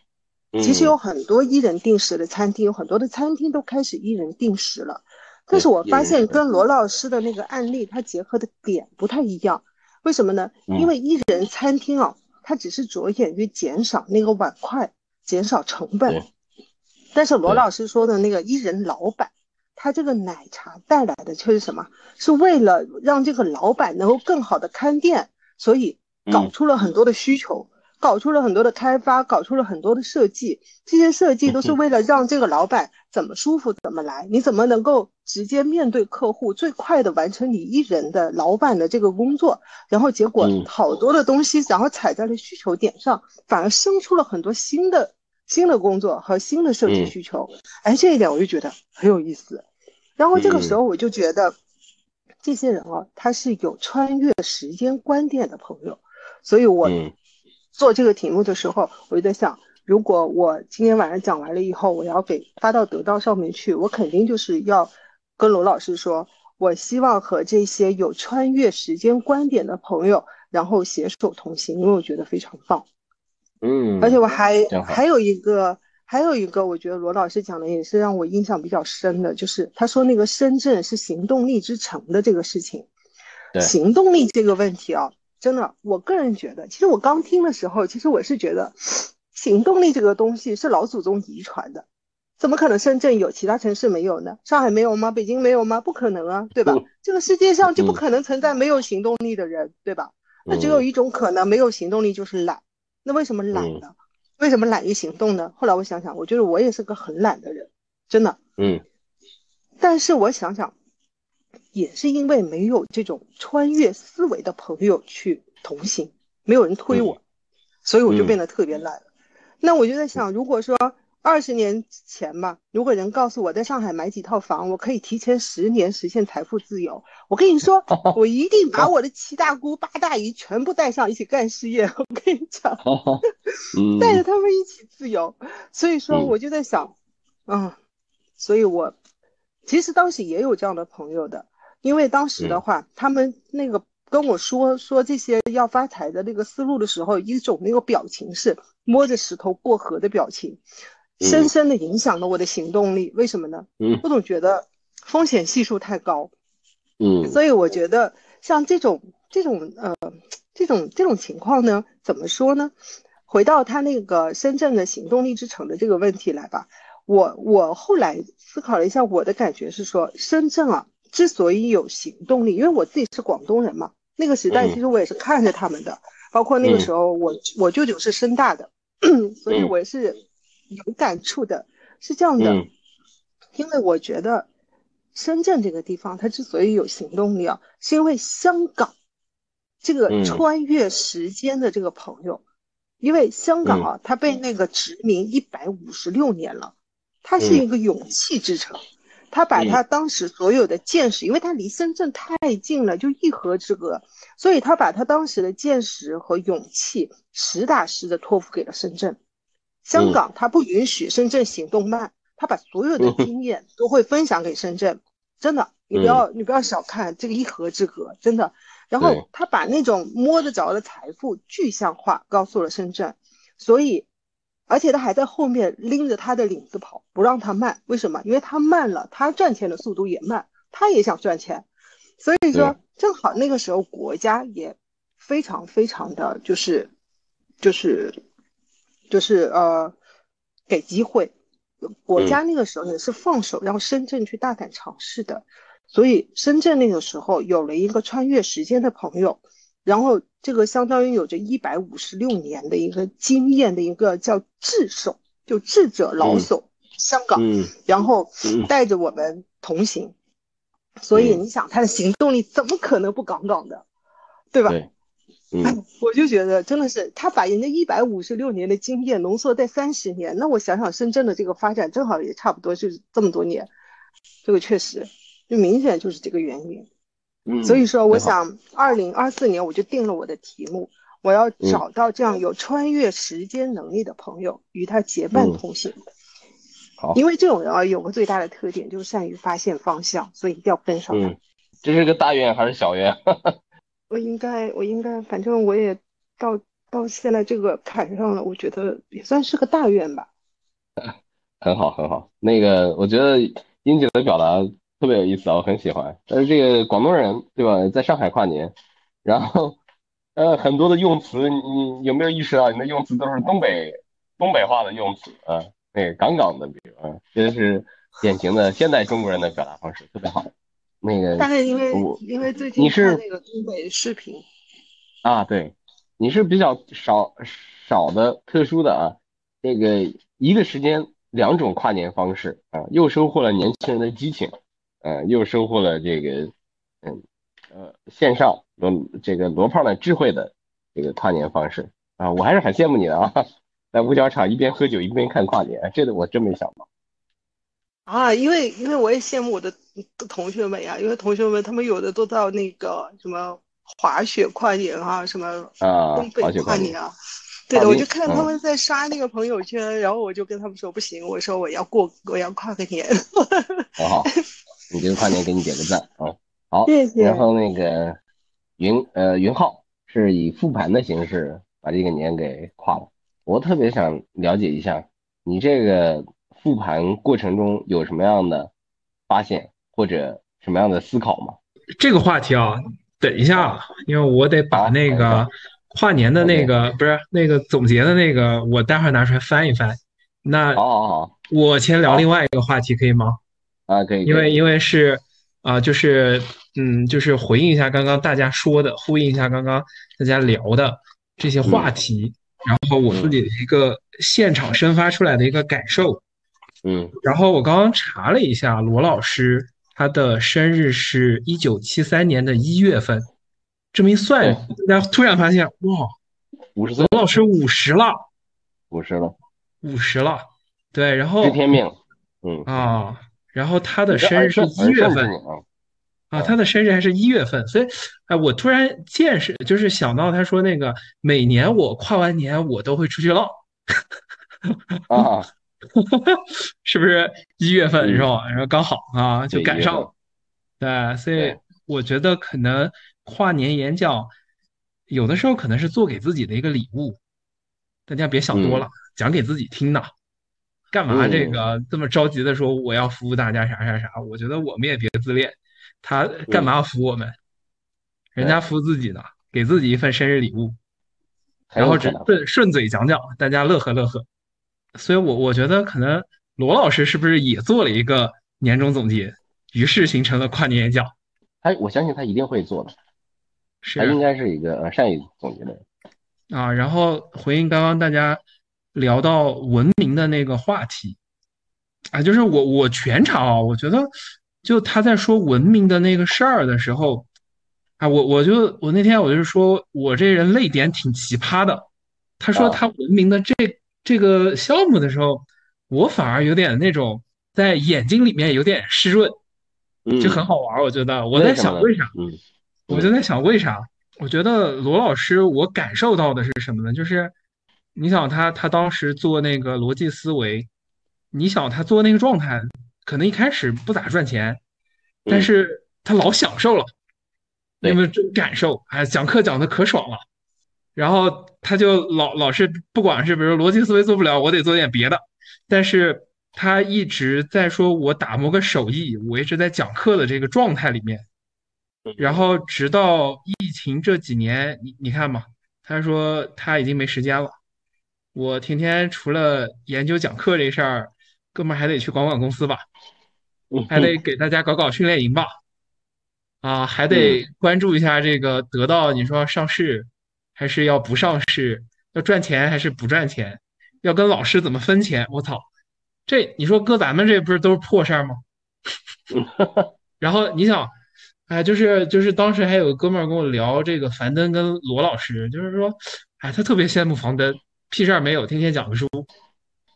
其实有很多一人定时的餐厅，有很多的餐厅都开始一人定时了。但是我发现跟罗老师的那个案例，它结合的点不太一样。为什么呢？因为一人餐厅啊，它只是着眼于减少那个碗筷，减少成本。但是罗老师说的那个一人老板，他这个奶茶带来的却是什么？是为了让这个老板能够更好的看店。所以搞出了很多的需求，搞出了很多的开发，搞出了很多的设计。这些设计都是为了让这个老板怎么舒服怎么来，你怎么能够直接面对客户，最快的完成你一人的老板的这个工作？然后结果好多的东西，然后踩在了需求点上，反而生出了很多新的新的工作和新的设计需求。哎，这一点我就觉得很有意思。然后这个时候我就觉得，这些人啊，他是有穿越时间观点的朋友，所以我做这个题目的时候，我就在想，如果我今天晚上讲完了以后，我要给发到得到上面去，我肯定就是要跟罗老师说，我希望和这些有穿越时间观点的朋友，然后携手同行，因为我觉得非常棒。嗯，而且我还还有一个。还有一个，我觉得罗老师讲的也是让我印象比较深的，就是他说那个深圳是行动力之城的这个事情。行动力这个问题啊，真的，我个人觉得，其实我刚听的时候，其实我是觉得，行动力这个东西是老祖宗遗传的，怎么可能深圳有，其他城市没有呢？上海没有吗？北京没有吗？不可能啊，对吧？这个世界上就不可能存在没有行动力的人，对吧？那只有一种可能，没有行动力就是懒。那为什么懒呢？为什么懒于行动呢？后来我想想，我觉得我也是个很懒的人，真的。嗯。但是我想想，也是因为没有这种穿越思维的朋友去同行，没有人推我，所以我就变得特别懒了。那我就在想，如果说。二十年前吧，如果人告诉我在上海买几套房，我可以提前十年实现财富自由，我跟你说，我一定把我的七大姑八大姨全部带上一起干事业。我跟你讲，带着他们一起自由。所以说，我就在想，嗯，所以我其实当时也有这样的朋友的，因为当时的话，他们那个跟我说说这些要发财的那个思路的时候，一种那个表情是摸着石头过河的表情。深深的影响了我的行动力，为什么呢？嗯，我总觉得风险系数太高，嗯，所以我觉得像这种这种呃这种这种情况呢，怎么说呢？回到他那个深圳的行动力之城的这个问题来吧，我我后来思考了一下，我的感觉是说，深圳啊之所以有行动力，因为我自己是广东人嘛，那个时代其实我也是看着他们的，包括那个时候我我舅舅是深大的，所以我是。有感触的是这样的，因为我觉得深圳这个地方它之所以有行动力啊，是因为香港这个穿越时间的这个朋友，因为香港啊，它被那个殖民一百五十六年了，它是一个勇气之城，他把他当时所有的见识，因为他离深圳太近了，就一河之隔，所以他把他当时的见识和勇气实打实的托付给了深圳。香港它不允许深圳行动慢，他把所有的经验都会分享给深圳，真的，你不要你不要小看这个一河之隔，真的。然后他把那种摸得着的财富具象化，告诉了深圳，所以，而且他还在后面拎着他的领子跑，不让他慢。为什么？因为他慢了，他赚钱的速度也慢，他也想赚钱，所以说正好那个时候国家也非常非常的就是就是。就是呃，给机会，国家那个时候也是放手让深圳去大胆尝试的，所以深圳那个时候有了一个穿越时间的朋友，然后这个相当于有着一百五十六年的一个经验的一个叫智手，就智者老手，香港，然后带着我们同行，所以你想他的行动力怎么可能不杠杠的，对吧？我就觉得真的是他把人家一百五十六年的经验浓缩在三十年，那我想想深圳的这个发展正好也差不多就是这么多年，这个确实就明显就是这个原因。嗯，所以说我想二零二四年我就定了我的题目，我要找到这样有穿越时间能力的朋友，与他结伴同行。好，因为这种人啊有个最大的特点就是善于发现方向，所以一定要跟上他。这是个大愿还是小愿？我应该，我应该，反正我也到到现在这个坎上了，我觉得也算是个大愿吧。很好，很好。那个，我觉得英姐的表达特别有意思啊，我很喜欢。但是这个广东人对吧，在上海跨年，然后呃很多的用词，你有没有意识到你的用词都是东北东北话的用词啊？那个杠杠的，比如啊，这是典型的现代中国人的表达方式，特别好。那个大概因为因为最近看那个东北视频啊，对，你是比较少少的特殊的啊，这个一个时间两种跨年方式啊，又收获了年轻人的激情，呃，又收获了这个嗯呃线上罗这个罗胖的智慧的这个跨年方式啊，我还是很羡慕你的啊，在五角场一边喝酒一边看跨年，这个我真没想到。啊，因为因为我也羡慕我的同学们呀，因为同学们他们有的都到那个什么滑雪跨年啊，什么东北跨年啊，对的，我就看到他们在刷那个朋友圈，然后我就跟他们说不行，我说我要过我要跨个年。很好，你这个跨年给你点个赞啊，好，谢谢。然后那个云呃云浩是以复盘的形式把这个年给跨了，我特别想了解一下你这个。复盘过程中有什么样的发现或者什么样的思考吗？这个话题啊，等一下，因为我得把那个跨年的那个不是那个总结的那个，我待会儿拿出来翻一翻。那好好好，我先聊另外一个话题，可以吗？啊，可以。因为因为是啊，就是嗯，就是回应一下刚刚大家说的，呼应一下刚刚大家聊的这些话题，然后我自己的一个现场生发出来的一个感受。嗯，然后我刚刚查了一下，罗老师他的生日是一九七三年的一月份，这么一算，大家突然发现哇，五十岁，罗老师五十了，五十了，五十了，对，然后知天命，嗯。啊，然后他的生日是一月份。啊，他的生日还是一月份，所以哎，我突然见识就是想到他说那个每年我跨完年我都会出去浪，啊。是不是一月份是吧？然后刚好啊，就赶上了。对，所以我觉得可能跨年演讲有的时候可能是做给自己的一个礼物，大家别想多了，讲给自己听的。干嘛这个这么着急的说我要服务大家啥啥啥？我觉得我们也别自恋，他干嘛要服我们？人家服自己的，给自己一份生日礼物，然后顺顺嘴讲讲，大家乐呵乐呵。所以，我我觉得可能罗老师是不是也做了一个年终总结，于是形成了跨年演讲。他，我相信他一定会做的，是他应该是一个呃善于总结的人啊。然后回应刚刚大家聊到文明的那个话题啊，就是我我全场啊，我觉得就他在说文明的那个事儿的时候啊，我我就我那天我就说我这人泪点挺奇葩的。他说他文明的这。这个项目的时候，我反而有点那种在眼睛里面有点湿润，就很好玩。我觉得我在想为啥，我就在想为啥。我觉得罗老师，我感受到的是什么呢？就是你想他，他当时做那个逻辑思维，你想他做那个状态，可能一开始不咋赚钱，但是他老享受了，有没有这种感受？哎，讲课讲的可爽了。然后他就老老是不管是比如逻辑思维做不了，我得做点别的。但是他一直在说我打磨个手艺，我一直在讲课的这个状态里面。然后直到疫情这几年，你你看嘛，他说他已经没时间了。我天天除了研究讲课这事儿，哥们儿还得去管管公司吧，还得给大家搞搞训练营吧，啊，还得关注一下这个得到你说上市。还是要不上市，要赚钱还是不赚钱？要跟老师怎么分钱？我操，这你说搁咱们这不是都是破事儿吗？然后你想，哎，就是就是当时还有个哥们儿跟我聊这个樊登跟罗老师，就是说，哎，他特别羡慕樊登，屁事儿没有，天天讲个书。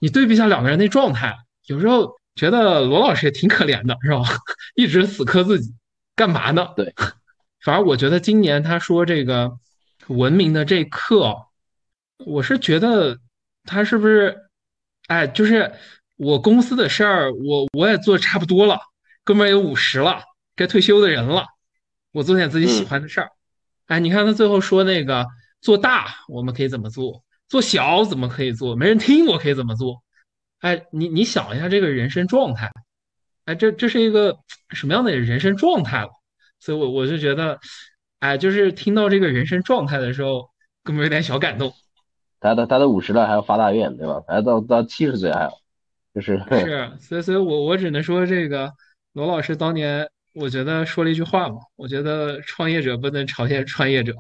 你对比一下两个人那状态，有时候觉得罗老师也挺可怜的，是吧？一直死磕自己，干嘛呢？对，反而我觉得今年他说这个。文明的这课，我是觉得他是不是，哎，就是我公司的事儿，我我也做差不多了，哥们儿也五十了，该退休的人了，我做点自己喜欢的事儿。哎，你看他最后说那个做大我们可以怎么做，做小怎么可以做，没人听我可以怎么做。哎，你你想一下这个人生状态，哎，这这是一个什么样的人生状态了？所以，我我就觉得。哎，就是听到这个人生状态的时候，根本有点小感动。他都他都五十了，还要发大愿，对吧？还到到七十岁还要，就是是，所以所以我我只能说，这个罗老师当年，我觉得说了一句话嘛，我觉得创业者不能嘲笑创业者，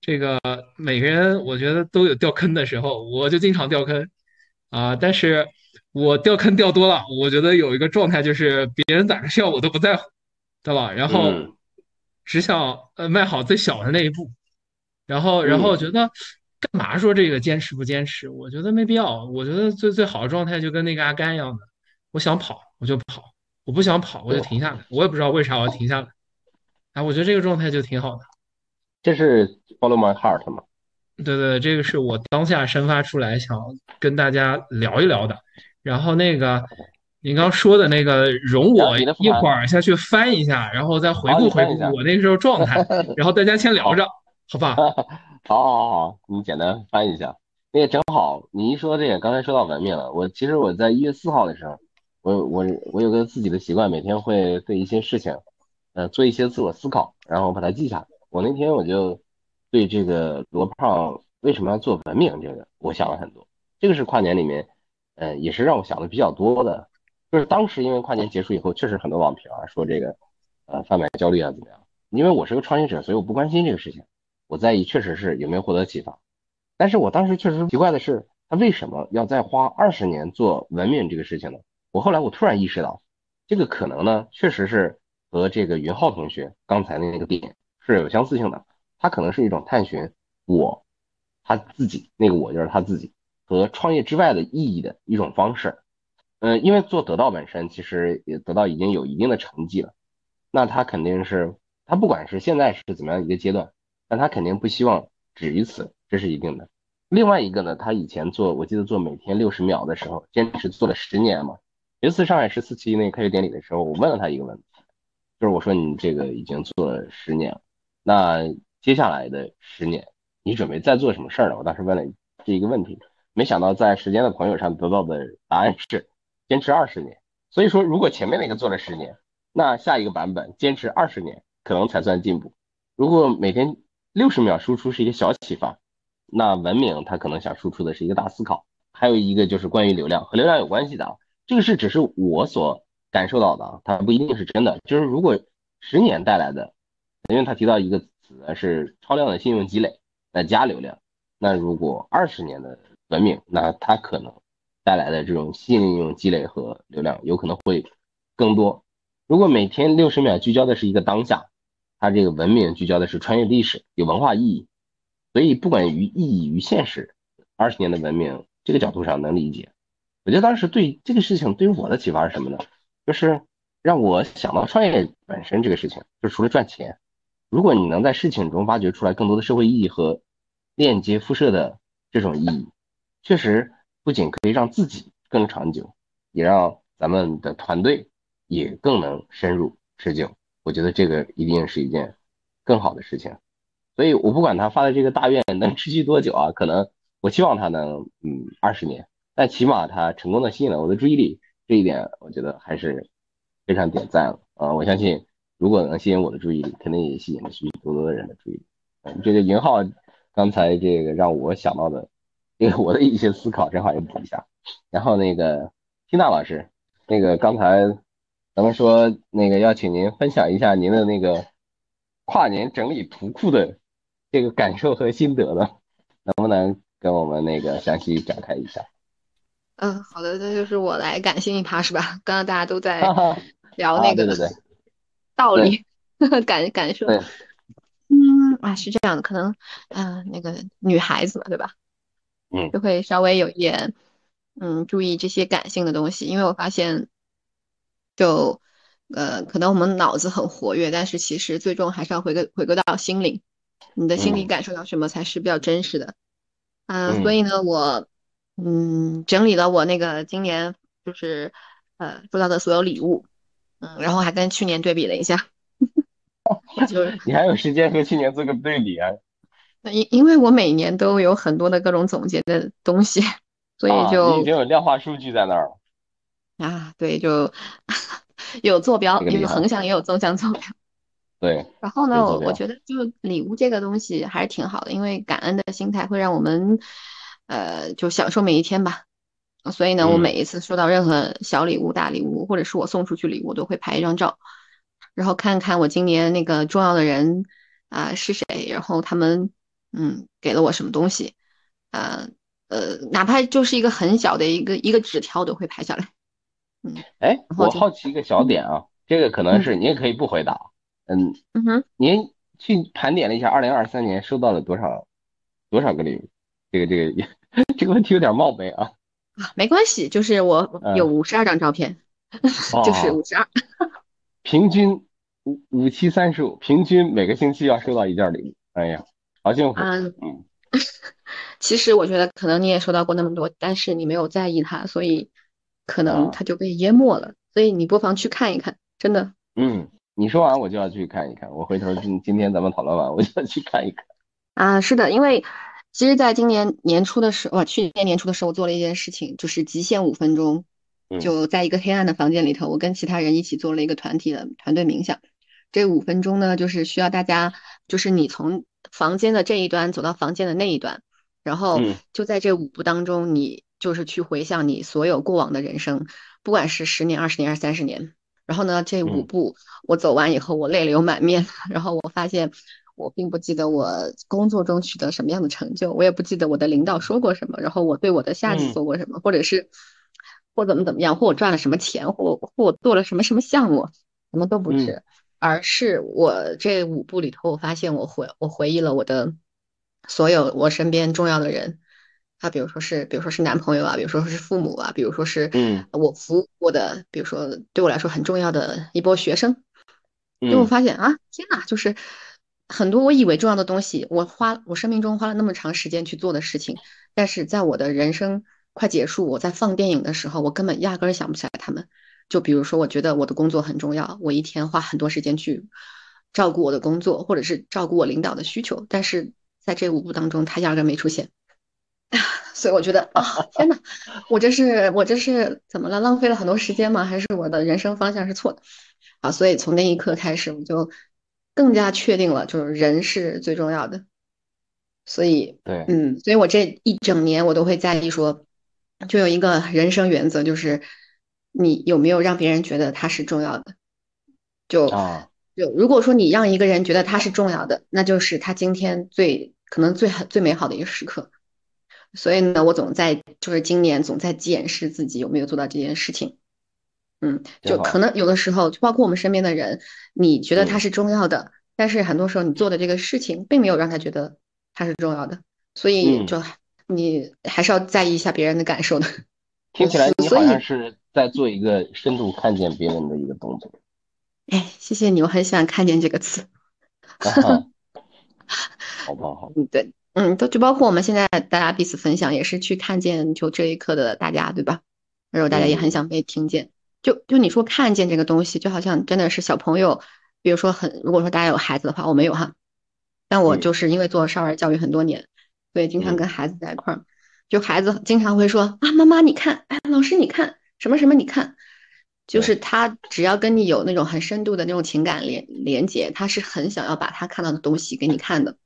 这个每个人我觉得都有掉坑的时候，我就经常掉坑啊。但是我掉坑掉多了，我觉得有一个状态就是别人咋个笑我都不在乎，对吧？然后只想呃迈好最小的那一步，然后然后觉得干嘛说这个坚持不坚持？我觉得没必要。我觉得最最好的状态就跟那个阿甘一样的，我想跑我就跑，我不想跑我就停下来。我也不知道为啥我要停下来。啊，我觉得这个状态就挺好的。这是 follow my heart 吗？对对，这个是我当下生发出来想跟大家聊一聊的。然后那个你刚说的那个，容我一会儿下去翻一下，然后再回顾回顾我那个时候状态。然后大家先聊着，好吧？好，好，好，你简单翻一下。那个正好，你一说这个，刚才说到文明了。我其实我在一月四号的时候，我我我有个自己的习惯，每天会对一些事情，呃，做一些自我思考，然后把它记下来。我那天我就对这个罗胖为什么要做文明这个，我想了很多。这个是跨年里面，呃，也是让我想的比较多的。就是当时因为跨年结束以后，确实很多网评啊说这个，呃，贩卖焦虑啊怎么样？因为我是个创业者，所以我不关心这个事情。我在意确实是有没有获得启发。但是我当时确实奇怪的是，他为什么要再花二十年做文明这个事情呢？我后来我突然意识到，这个可能呢，确实是和这个云浩同学刚才的那个点。是有相似性的，他可能是一种探寻我他自己那个我就是他自己和创业之外的意义的一种方式。嗯，因为做得到本身其实也得到已经有一定的成绩了，那他肯定是他不管是现在是怎么样一个阶段，但他肯定不希望止于此，这是一定的。另外一个呢，他以前做我记得做每天六十秒的时候，坚持做了十年嘛。有一次上海十四期那个开学典礼的时候，我问了他一个问题，就是我说你这个已经做了十年了。那接下来的十年，你准备再做什么事儿呢？我当时问了这一个问题，没想到在时间的朋友上得到的答案是坚持二十年。所以说，如果前面那个做了十年，那下一个版本坚持二十年可能才算进步。如果每天六十秒输出是一个小启发，那文明它可能想输出的是一个大思考。还有一个就是关于流量和流量有关系的啊，这个是只是我所感受到的啊，它不一定是真的。就是如果十年带来的。因为他提到一个词是超量的信用积累，再加流量。那如果二十年的文明，那它可能带来的这种信用积累和流量有可能会更多。如果每天六十秒聚焦的是一个当下，它这个文明聚焦的是穿越历史，有文化意义。所以不管于意义与现实，二十年的文明这个角度上能理解。我觉得当时对这个事情对于我的启发是什么呢？就是让我想到创业本身这个事情，就除了赚钱。如果你能在事情中挖掘出来更多的社会意义和链接辐射的这种意义，确实不仅可以让自己更长久，也让咱们的团队也更能深入持久。我觉得这个一定是一件更好的事情。所以我不管他发的这个大愿能持续多久啊，可能我希望他能嗯二十年，但起码他成功的吸引了我的注意力，这一点我觉得还是非常点赞了啊！我相信。如果能吸引我的注意力，肯定也吸引了许许多多的人的注意力。嗯，这个云浩刚才这个让我想到的，这个我的一些思考正好也补一下。然后那个缇娜老师，那个刚才咱们说那个要请您分享一下您的那个跨年整理图库的这个感受和心得呢，能不能跟我们那个详细展开一下？嗯，好的，那就是我来感性一趴是吧？刚刚大家都在聊那个。对对对。道理感感受，嗯啊是这样的，可能嗯那个女孩子嘛，对吧？嗯，就会稍微有一点嗯注意这些感性的东西，因为我发现就呃可能我们脑子很活跃，但是其实最终还是要回归回归到心灵，你的心里感受到什么才是比较真实的。嗯，所以呢，我嗯整理了我那个今年就是呃收到的所有礼物。嗯，然后还跟去年对比了一下，就是你还有时间和去年做个对比啊？因因为我每年都有很多的各种总结的东西，所以就已经有量化数据在那儿了。啊，对，就 有坐标，有横向也有纵向坐标。对。然后呢，我我觉得就礼物这个东西还是挺好的，因为感恩的心态会让我们呃就享受每一天吧。所以呢，我每一次收到任何小礼物、大礼物，或者是我送出去礼物，都会拍一张照，然后看看我今年那个重要的人啊是谁，然后他们嗯，给了我什么东西，呃呃，哪怕就是一个很小的一个一个纸条我都会拍下来。嗯，哎，我好奇一个小点啊，这个可能是你也可以不回答。嗯嗯哼，您去盘点了一下，二零二三年收到了多少多少个礼物？这个这个 这个问题有点冒昧啊。啊，没关系，就是我有五十二张照片，就是五十二。平均五五七三十五，平均每个星期要收到一件礼物。哎呀，好幸福。嗯嗯。其实我觉得可能你也收到过那么多，但是你没有在意它，所以可能它就被淹没了。所以你不妨去看一看，真的。嗯，你说完我就要去看一看。我回头今今天咱们讨论完，我就要去看一看。啊，是的，因为。其实，在今年年初的时候，去年年初的时候，我做了一件事情，就是极限五分钟，就在一个黑暗的房间里头，我跟其他人一起做了一个团体的团队冥想。这五分钟呢，就是需要大家，就是你从房间的这一端走到房间的那一端，然后就在这五步当中，你就是去回想你所有过往的人生，不管是十年、二十年、还是三十年。然后呢，这五步我走完以后，我泪流满面，然后我发现。我并不记得我工作中取得什么样的成就，我也不记得我的领导说过什么，然后我对我的下级做过什么，或者是或怎么怎么样，或我赚了什么钱，或或我做了什么什么项目，什么都不是，而是我这五步里头，我发现我回我回忆了我的所有我身边重要的人，他比如说是比如说是男朋友啊，比如说是父母啊，比如说是嗯我服务过的，比如说对我来说很重要的一波学生，就我发现啊，天哪，就是。很多我以为重要的东西，我花我生命中花了那么长时间去做的事情，但是在我的人生快结束，我在放电影的时候，我根本压根儿想不起来他们。就比如说，我觉得我的工作很重要，我一天花很多时间去照顾我的工作，或者是照顾我领导的需求，但是在这五步当中，他压根没出现。所以我觉得啊，天哪，我这是我这是怎么了？浪费了很多时间吗？还是我的人生方向是错的？啊，所以从那一刻开始，我就。更加确定了，就是人是最重要的，所以，对，嗯，所以我这一整年我都会在意说，就有一个人生原则，就是你有没有让别人觉得他是重要的，就就如果说你让一个人觉得他是重要的，那就是他今天最可能最最美好的一个时刻。所以呢，我总在就是今年总在检视自己有没有做到这件事情。嗯，就可能有的时候，就包括我们身边的人，你觉得他是重要的，但是很多时候你做的这个事情并没有让他觉得他是重要的，所以就你还是要在意一下别人的感受的。听起来 你好像是在做一个深度看见别人的一个动作。哎，谢谢你，我很喜欢“看见”这个词。好不好？嗯，对，嗯，都就包括我们现在大家彼此分享，也是去看见就这一刻的大家，对吧？然后大家也很想被听见。就就你说看见这个东西，就好像真的是小朋友，比如说很，如果说大家有孩子的话，我没有哈，但我就是因为做少儿教育很多年，所以经常跟孩子在一块儿，就孩子经常会说啊，妈妈你看，哎，老师你看，什么什么你看，就是他只要跟你有那种很深度的那种情感连连接，他是很想要把他看到的东西给你看的，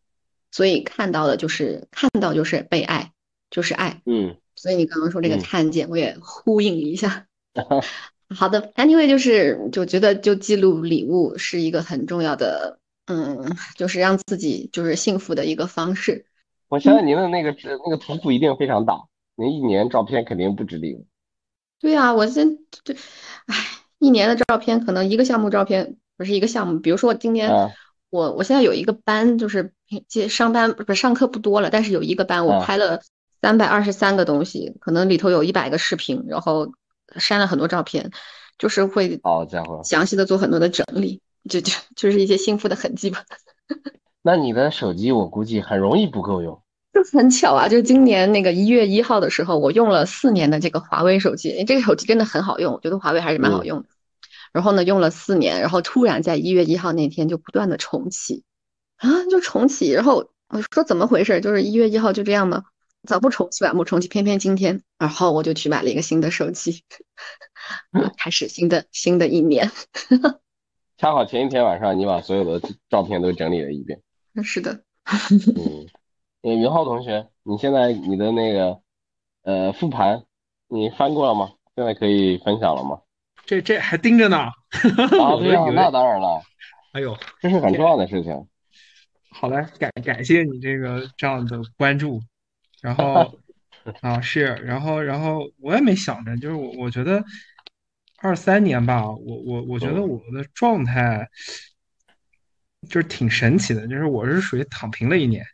所以看到的就是看到就是被爱，就是爱，嗯，所以你刚刚说这个看见，我也呼应一下。好的，Anyway，就是就觉得就记录礼物是一个很重要的，嗯，就是让自己就是幸福的一个方式。我相信您的那个那个图库一定非常大，您一年照片肯定不止礼物。对啊，我现对，唉，一年的照片可能一个项目照片不是一个项目，比如说我今年我我现在有一个班，就是接上班不是上课不多了，但是有一个班我拍了三百二十三个东西，可能里头有一百个视频，然后。删了很多照片，就是会好家伙，详细的做很多的整理，就就就是一些幸福的痕迹吧。那你的手机我估计很容易不够用，就很巧啊，就今年那个一月一号的时候，我用了四年的这个华为手机，这个手机真的很好用，我觉得华为还是蛮好用的。然后呢，用了四年，然后突然在一月一号那天就不断的重启，啊，就重启，然后我说怎么回事？就是一月一号就这样吗？早不重启晚不重启，偏偏今天，然后我就去买了一个新的手机，开始新的新的一年。恰好前一天晚上，你把所有的照片都整理了一遍。是的。嗯，云浩同学，你现在你的那个呃复盘，你翻过了吗？现在可以分享了吗？这这还盯着呢。啊，对啊，那当然了。哎呦，这是很重要的事情。好嘞，感感谢你这个这样的关注，然后 啊是，然后然后我也没想着，就是我我觉得二三年吧，我我我觉得我的状态就是挺神奇的，就是我是属于躺平了一年，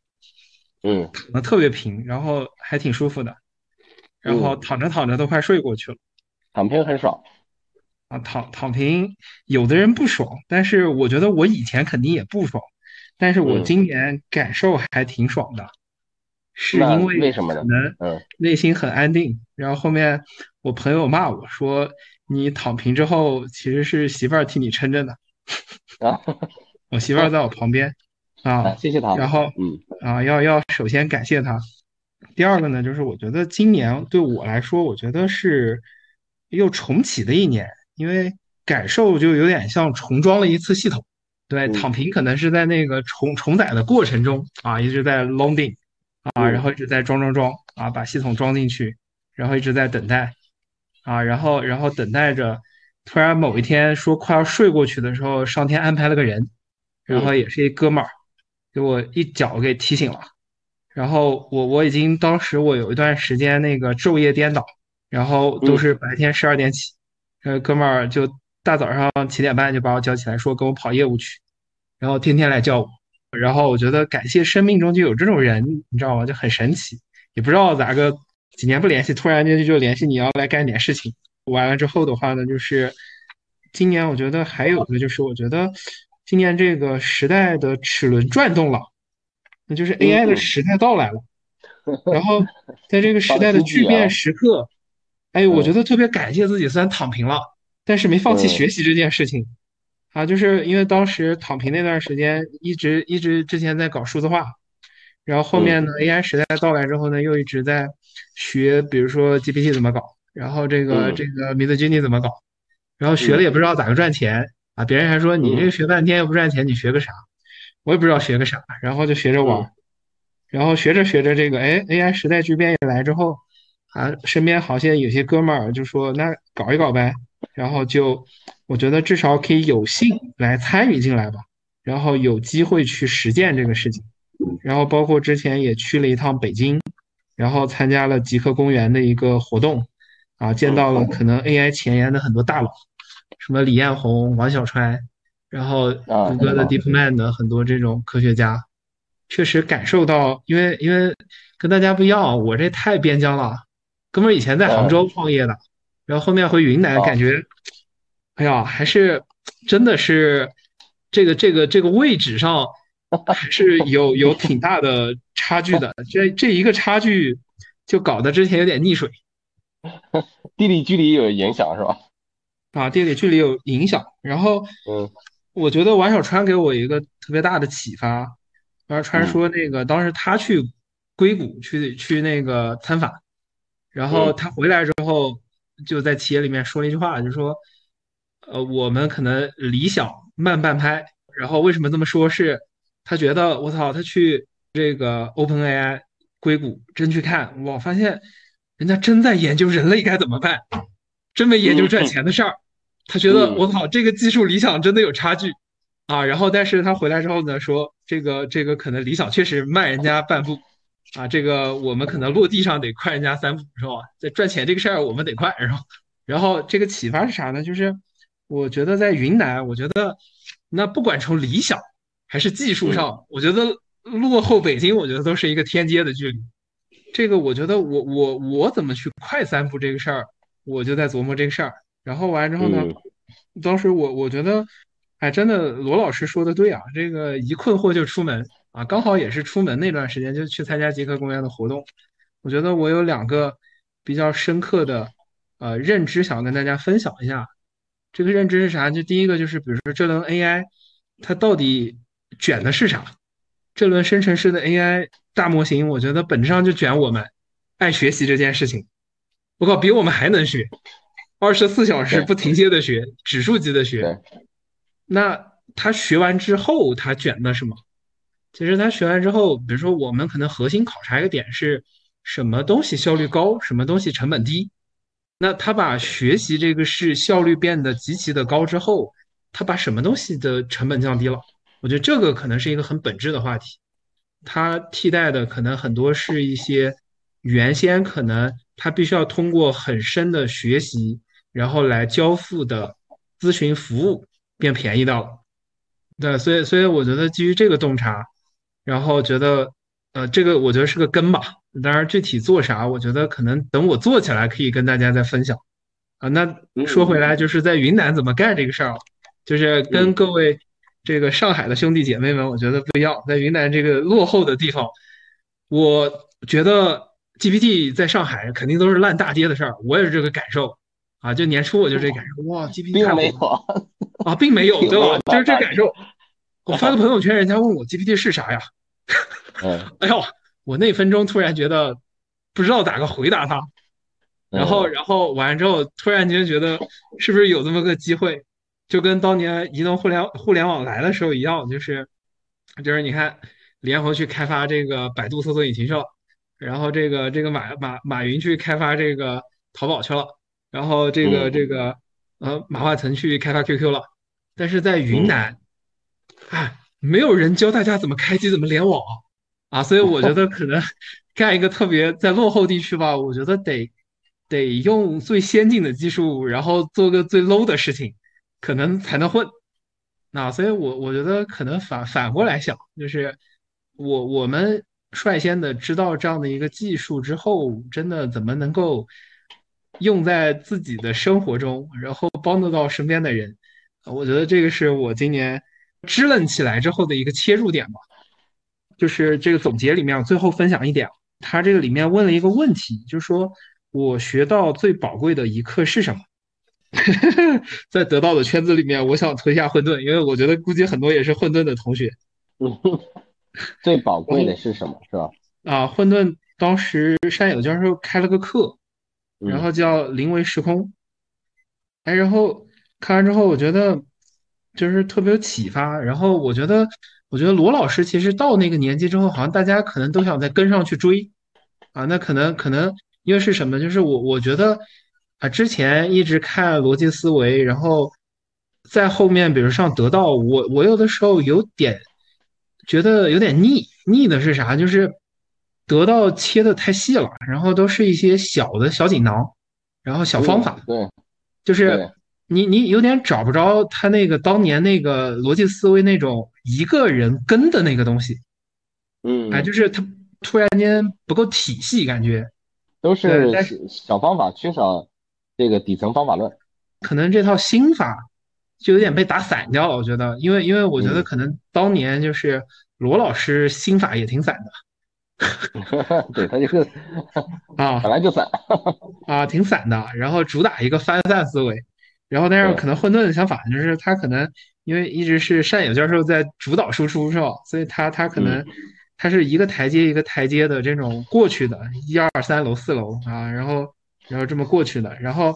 嗯，躺的特别平，然后还挺舒服的，然后躺着躺着都快睡过去了，躺平很爽啊，躺躺平有的人不爽，但是我觉得我以前肯定也不爽。但是我今年感受还挺爽的，是因为为什么呢？嗯，内心很安定。然后后面我朋友骂我说：“你躺平之后，其实是媳妇儿替你撑着呢。”啊，我媳妇儿在我旁边啊，谢谢他。然后嗯啊，要要首先感谢他。第二个呢，就是我觉得今年对我来说，我觉得是又重启的一年，因为感受就有点像重装了一次系统。对，躺平可能是在那个重重载的过程中啊，一直在 loading 啊，然后一直在装装装啊，把系统装进去，然后一直在等待啊，然后然后等待着，突然某一天说快要睡过去的时候，上天安排了个人，然后也是一哥们儿，给我一脚给踢醒了，然后我我已经当时我有一段时间那个昼夜颠倒，然后都是白天十二点起，呃，哥们儿就。大早上七点半就把我叫起来，说跟我跑业务去，然后天天来叫我，然后我觉得感谢生命中就有这种人，你知道吗？就很神奇，也不知道咋个几年不联系，突然间就联系你要来干点事情。完了之后的话呢，就是今年我觉得还有的就是，我觉得今年这个时代的齿轮转动了，那就是 AI 的时代到来了。然后在这个时代的巨变时刻，哎，我觉得特别感谢自己，虽然躺平了。但是没放弃学习这件事情，啊，就是因为当时躺平那段时间，一直一直之前在搞数字化，然后后面呢，AI 时代到来之后呢，又一直在学，比如说 GPT 怎么搞，然后这个这个 Midjourney 怎么搞，然后学了也不知道咋个赚钱啊，别人还说你这个学半天又不赚钱，你学个啥？我也不知道学个啥，然后就学着玩，然后学着学着这个，哎，AI 时代巨变一来之后，啊，身边好像有些哥们儿就说那搞一搞呗。然后就，我觉得至少可以有幸来参与进来吧，然后有机会去实践这个事情，然后包括之前也去了一趟北京，然后参加了极客公园的一个活动，啊，见到了可能 AI 前沿的很多大佬，什么李彦宏、王小川，然后谷歌的 DeepMind 的很多这种科学家，确实感受到，因为因为跟大家不一样，我这太边疆了，哥们以前在杭州创业的。然后后面回云南，感觉，哎呀，还是真的是这个这个这个位置上 还是有有挺大的差距的。这这一个差距就搞得之前有点溺水，地理距离有影响是吧？啊，地理距离有影响。然后，嗯，我觉得王小川给我一个特别大的启发。王小川说，那个当时他去硅谷去去那个参访，然后他回来之后。就在企业里面说了一句话，就说，呃，我们可能理想慢半拍。然后为什么这么说？是他觉得我操，他去这个 OpenAI 硅谷真去看，我发现人家真在研究人类该怎么办，真没研究赚钱的事儿。他觉得我操，这个技术理想真的有差距啊。然后但是他回来之后呢，说这个这个可能理想确实慢人家半步。啊，这个我们可能落地上得快人家三步，是吧？在赚钱这个事儿，我们得快，是吧？然后这个启发是啥呢？就是我觉得在云南，我觉得那不管从理想还是技术上，我觉得落后北京，我觉得都是一个天阶的距离。这个我觉得我我我怎么去快三步这个事儿，我就在琢磨这个事儿。然后完之后呢，当时我我觉得，哎，真的罗老师说的对啊，这个一困惑就出门。啊，刚好也是出门那段时间，就去参加极客公园的活动。我觉得我有两个比较深刻的呃认知，想跟大家分享一下。这个认知是啥？就第一个就是，比如说这轮 AI 它到底卷的是啥？这轮生成式的 AI 大模型，我觉得本质上就卷我们爱学习这件事情。我靠，比我们还能学，二十四小时不停歇的学，指数级的学。那他学完之后，他卷的什么？其实他学完之后，比如说我们可能核心考察一个点是什么东西效率高，什么东西成本低。那他把学习这个事效率变得极其的高之后，他把什么东西的成本降低了？我觉得这个可能是一个很本质的话题，它替代的可能很多是一些原先可能他必须要通过很深的学习，然后来交付的咨询服务变便宜到了。对，所以所以我觉得基于这个洞察，然后觉得呃这个我觉得是个根吧。当然具体做啥，我觉得可能等我做起来可以跟大家再分享。啊，那说回来就是在云南怎么干这个事儿，就是跟各位。这个上海的兄弟姐妹们，我觉得不一样。在云南这个落后的地方，我觉得 GPT 在上海肯定都是烂大街的事儿。我也是这个感受啊，就年初我就这感受，哇，GPT 并没有 啊，并没有，对吧？就是这感受。我发个朋友圈，人家问我 GPT 是啥呀？嗯，哎呦，我那分钟突然觉得不知道咋个回答他，然后，然后完了之后，突然间觉得是不是有这么个机会？就跟当年移动互联互联网来的时候一样，就是，就是你看，李彦宏去开发这个百度搜索引擎去了，然后这个这个马马马云去开发这个淘宝去了，然后这个这个呃马化腾去开发 QQ 了，但是在云南，哎，没有人教大家怎么开机怎么联网啊，所以我觉得可能 干一个特别在落后地区吧，我觉得得得用最先进的技术，然后做个最 low 的事情。可能才能混，那所以，我我觉得可能反反过来想，就是我我们率先的知道这样的一个技术之后，真的怎么能够用在自己的生活中，然后帮得到身边的人，我觉得这个是我今年支棱起来之后的一个切入点吧。就是这个总结里面，最后分享一点，他这个里面问了一个问题，就是说我学到最宝贵的一课是什么？在得到的圈子里面，我想推下混沌，因为我觉得估计很多也是混沌的同学。最宝贵的是什么？是吧？啊，混沌当时山野教授开了个课，然后叫临为时空。哎，然后看完之后，我觉得就是特别有启发。然后我觉得，我觉得罗老师其实到那个年纪之后，好像大家可能都想再跟上去追啊。那可能可能因为是什么？就是我我觉得。啊，之前一直看逻辑思维，然后在后面，比如上得到，我我有的时候有点觉得有点腻，腻的是啥？就是得到切的太细了，然后都是一些小的小锦囊，然后小方法，对，就是你你有点找不着他那个当年那个逻辑思维那种一个人跟的那个东西，嗯，哎，就是他突然间不够体系，感觉。都是小方法，缺少。这个底层方法论，可能这套心法就有点被打散掉了。我觉得，因为因为我觉得可能当年就是罗老师心法也挺散的，对他就是啊，本来就散啊，挺散的。然后主打一个分散思维，然后但是可能混沌的想法，就是他可能因为一直是单野教授在主导输出是吧？所以他他可能他是一个台阶一个台阶的这种过去的，一二三楼四楼啊，然后。然后这么过去的，然后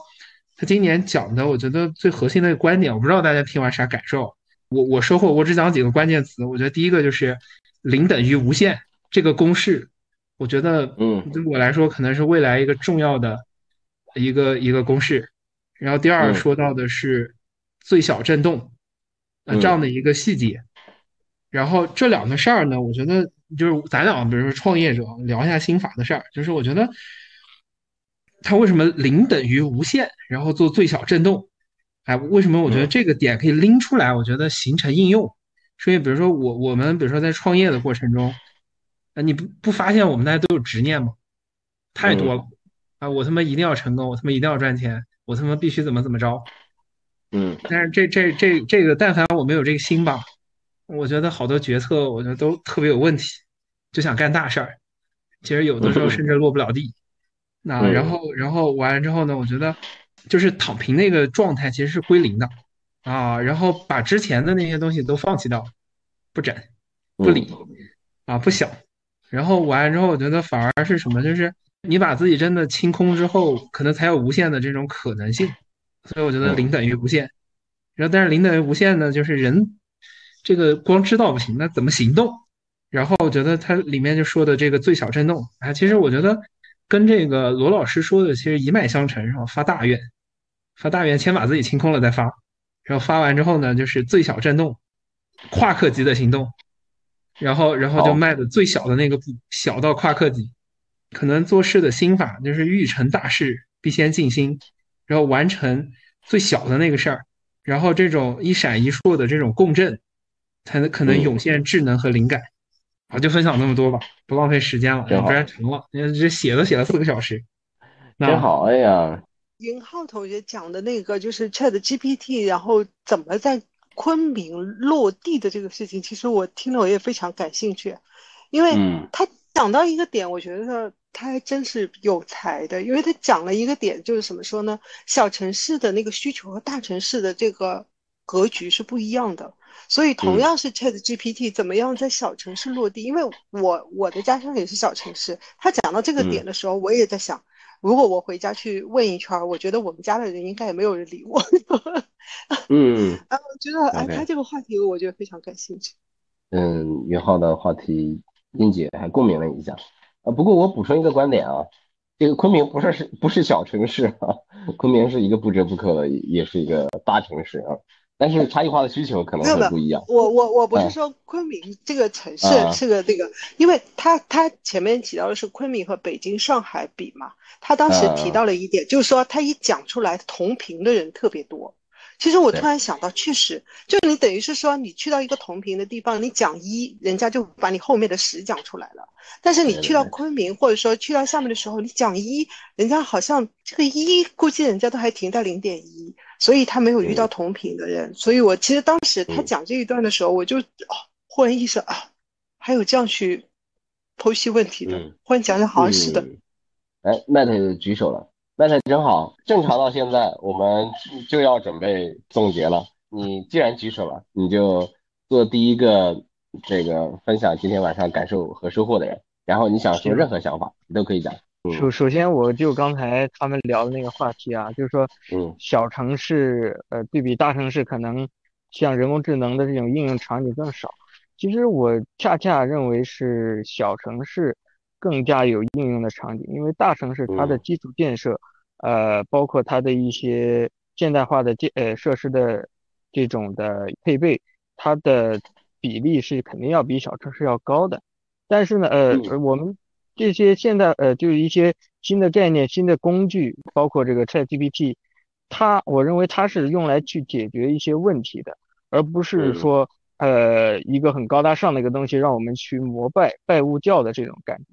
他今年讲的，我觉得最核心的观点，我不知道大家听完啥感受。我我收获，我只讲几个关键词。我觉得第一个就是零等于无限这个公式，我觉得嗯，对我来说可能是未来一个重要的一个一个公式。然后第二说到的是最小振动呃这样的一个细节。然后这两个事儿呢，我觉得就是咱俩比如说创业者聊一下心法的事儿，就是我觉得。它为什么零等于无限，然后做最小振动？哎，为什么我觉得这个点可以拎出来？我觉得形成应用。所以，比如说我我们比如说在创业的过程中，啊，你不不发现我们大家都有执念吗？太多了啊！我他妈一定要成功，我他妈一定要赚钱，我他妈必须怎么怎么着。嗯。但是这这这这个，但凡我没有这个心吧，我觉得好多决策我觉得都特别有问题，就想干大事儿，其实有的时候甚至落不了地。那然后，然后完了之后呢？我觉得就是躺平那个状态其实是归零的啊。然后把之前的那些东西都放弃掉，不整，不理啊，不想。然后完了之后，我觉得反而是什么？就是你把自己真的清空之后，可能才有无限的这种可能性。所以我觉得零等于无限。然后但是零等于无限呢，就是人这个光知道不行，那怎么行动？然后我觉得它里面就说的这个最小震动啊，其实我觉得。跟这个罗老师说的其实一脉相承，然后？发大愿，发大愿，先把自己清空了再发，然后发完之后呢，就是最小震动，夸克级的行动，然后然后就迈的最小的那个步，小到夸克级。可能做事的心法就是欲成大事必先静心，然后完成最小的那个事儿，然后这种一闪一烁的这种共振，才能可能涌现智能和灵感。好，就分享那么多吧，不浪费时间了，不然长了。这写都写了四个小时，真好。哎呀，云浩同学讲的那个就是 Chat GPT，然后怎么在昆明落地的这个事情，其实我听了我也非常感兴趣，因为他讲到一个点，我觉得他还真是有才的，因为他讲了一个点，就是怎么说呢？小城市的那个需求和大城市的这个格局是不一样的。所以同样是 Chat GPT，怎么样在小城市落地？因为我我的家乡也是小城市。他讲到这个点的时候，我也在想，如果我回家去问一圈，我觉得我们家的人应该也没有人理我。嗯，啊，我觉得哎，他这个话题我觉得非常感兴趣。嗯，云浩的话题，英姐还共鸣了一下。啊，不过我补充一个观点啊，这个昆明不是是不是小城市啊？昆明是一个不折不扣的，也是一个大城市啊。但是差异化的需求可能会不一样。我我我不是说昆明这个城市是个这个，因为他他前面提到的是昆明和北京、上海比嘛，他当时提到了一点，就是说他一讲出来同频的人特别多。其实我突然想到，确实，就你等于是说，你去到一个同频的地方，你讲一，人家就把你后面的十讲出来了。但是你去到昆明，或者说去到下面的时候，你讲一，人家好像这个一，估计人家都还停在零点一，所以他没有遇到同频的人。所以我其实当时他讲这一段的时候，我就哦，忽然意识啊，还有这样去剖析问题的。忽然讲讲，好像是的。哎，Matt 举手了。那才真好，正常到现在，我们就要准备总结了。你既然举手了，你就做第一个这个分享今天晚上感受和收获的人。然后你想说任何想法，你都可以讲。首首先，我就刚才他们聊的那个话题啊，就是说，嗯，小城市呃对比大城市，可能像人工智能的这种应用场景更少。其实我恰恰认为是小城市。更加有应用的场景，因为大城市它的基础建设，呃，包括它的一些现代化的建呃设施的这种的配备，它的比例是肯定要比小城市要高的。但是呢，呃，我们这些现在呃就是一些新的概念、新的工具，包括这个 ChatGPT，它我认为它是用来去解决一些问题的，而不是说呃一个很高大上的一个东西，让我们去膜拜拜物教的这种感觉。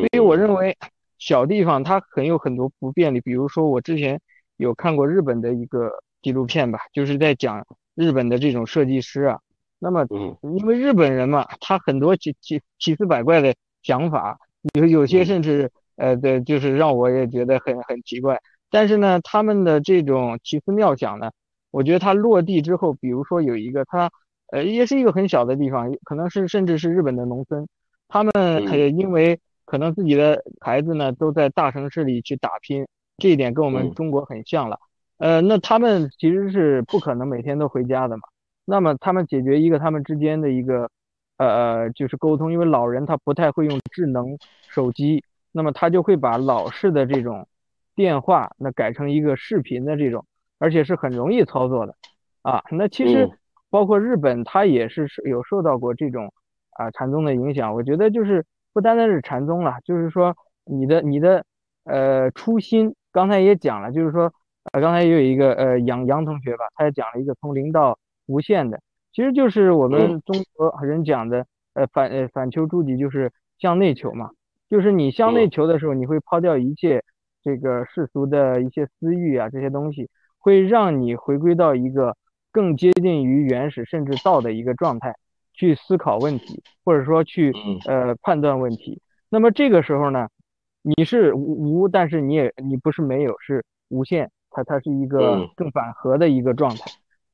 所以我认为小地方它很有很多不便利，比如说我之前有看过日本的一个纪录片吧，就是在讲日本的这种设计师啊。那么，因为日本人嘛，他很多奇奇奇思百怪的想法，有有些甚至呃对，就是让我也觉得很很奇怪。但是呢，他们的这种奇思妙想呢，我觉得他落地之后，比如说有一个他呃也是一个很小的地方，可能是甚至是日本的农村，他们也因为可能自己的孩子呢都在大城市里去打拼，这一点跟我们中国很像了。呃，那他们其实是不可能每天都回家的嘛。那么他们解决一个他们之间的一个呃就是沟通，因为老人他不太会用智能手机，那么他就会把老式的这种电话那改成一个视频的这种，而且是很容易操作的啊。那其实包括日本，他也是有受到过这种啊禅宗的影响。我觉得就是。不单单是禅宗了，就是说你的你的呃初心，刚才也讲了，就是说呃刚才也有一个呃杨杨同学吧，他也讲了一个从零到无限的，其实就是我们中国人讲的呃反呃反求诸己，就是向内求嘛，就是你向内求的时候，你会抛掉一切这个世俗的一些私欲啊这些东西，会让你回归到一个更接近于原始甚至道的一个状态。去思考问题，或者说去呃判断问题。那么这个时候呢，你是无，但是你也你不是没有，是无限。它它是一个更反合的一个状态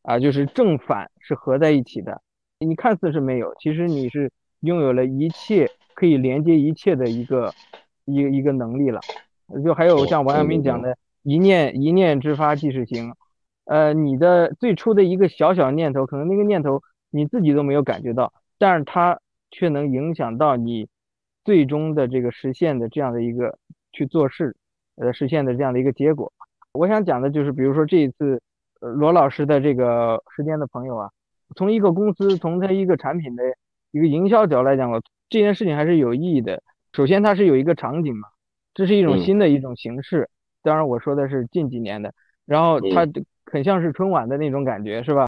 啊，就是正反是合在一起的。你看似是没有，其实你是拥有了一切可以连接一切的一个一一个能力了。就还有像王阳明讲的“一念一念之发即是行”，呃，你的最初的一个小小念头，可能那个念头。你自己都没有感觉到，但是它却能影响到你最终的这个实现的这样的一个去做事，呃，实现的这样的一个结果。我想讲的就是，比如说这一次，罗老师的这个时间的朋友啊，从一个公司从他一个产品的一个营销角度来讲，这件事情还是有意义的。首先，它是有一个场景嘛，这是一种新的一种形式。当然，我说的是近几年的。然后它很像是春晚的那种感觉，是吧？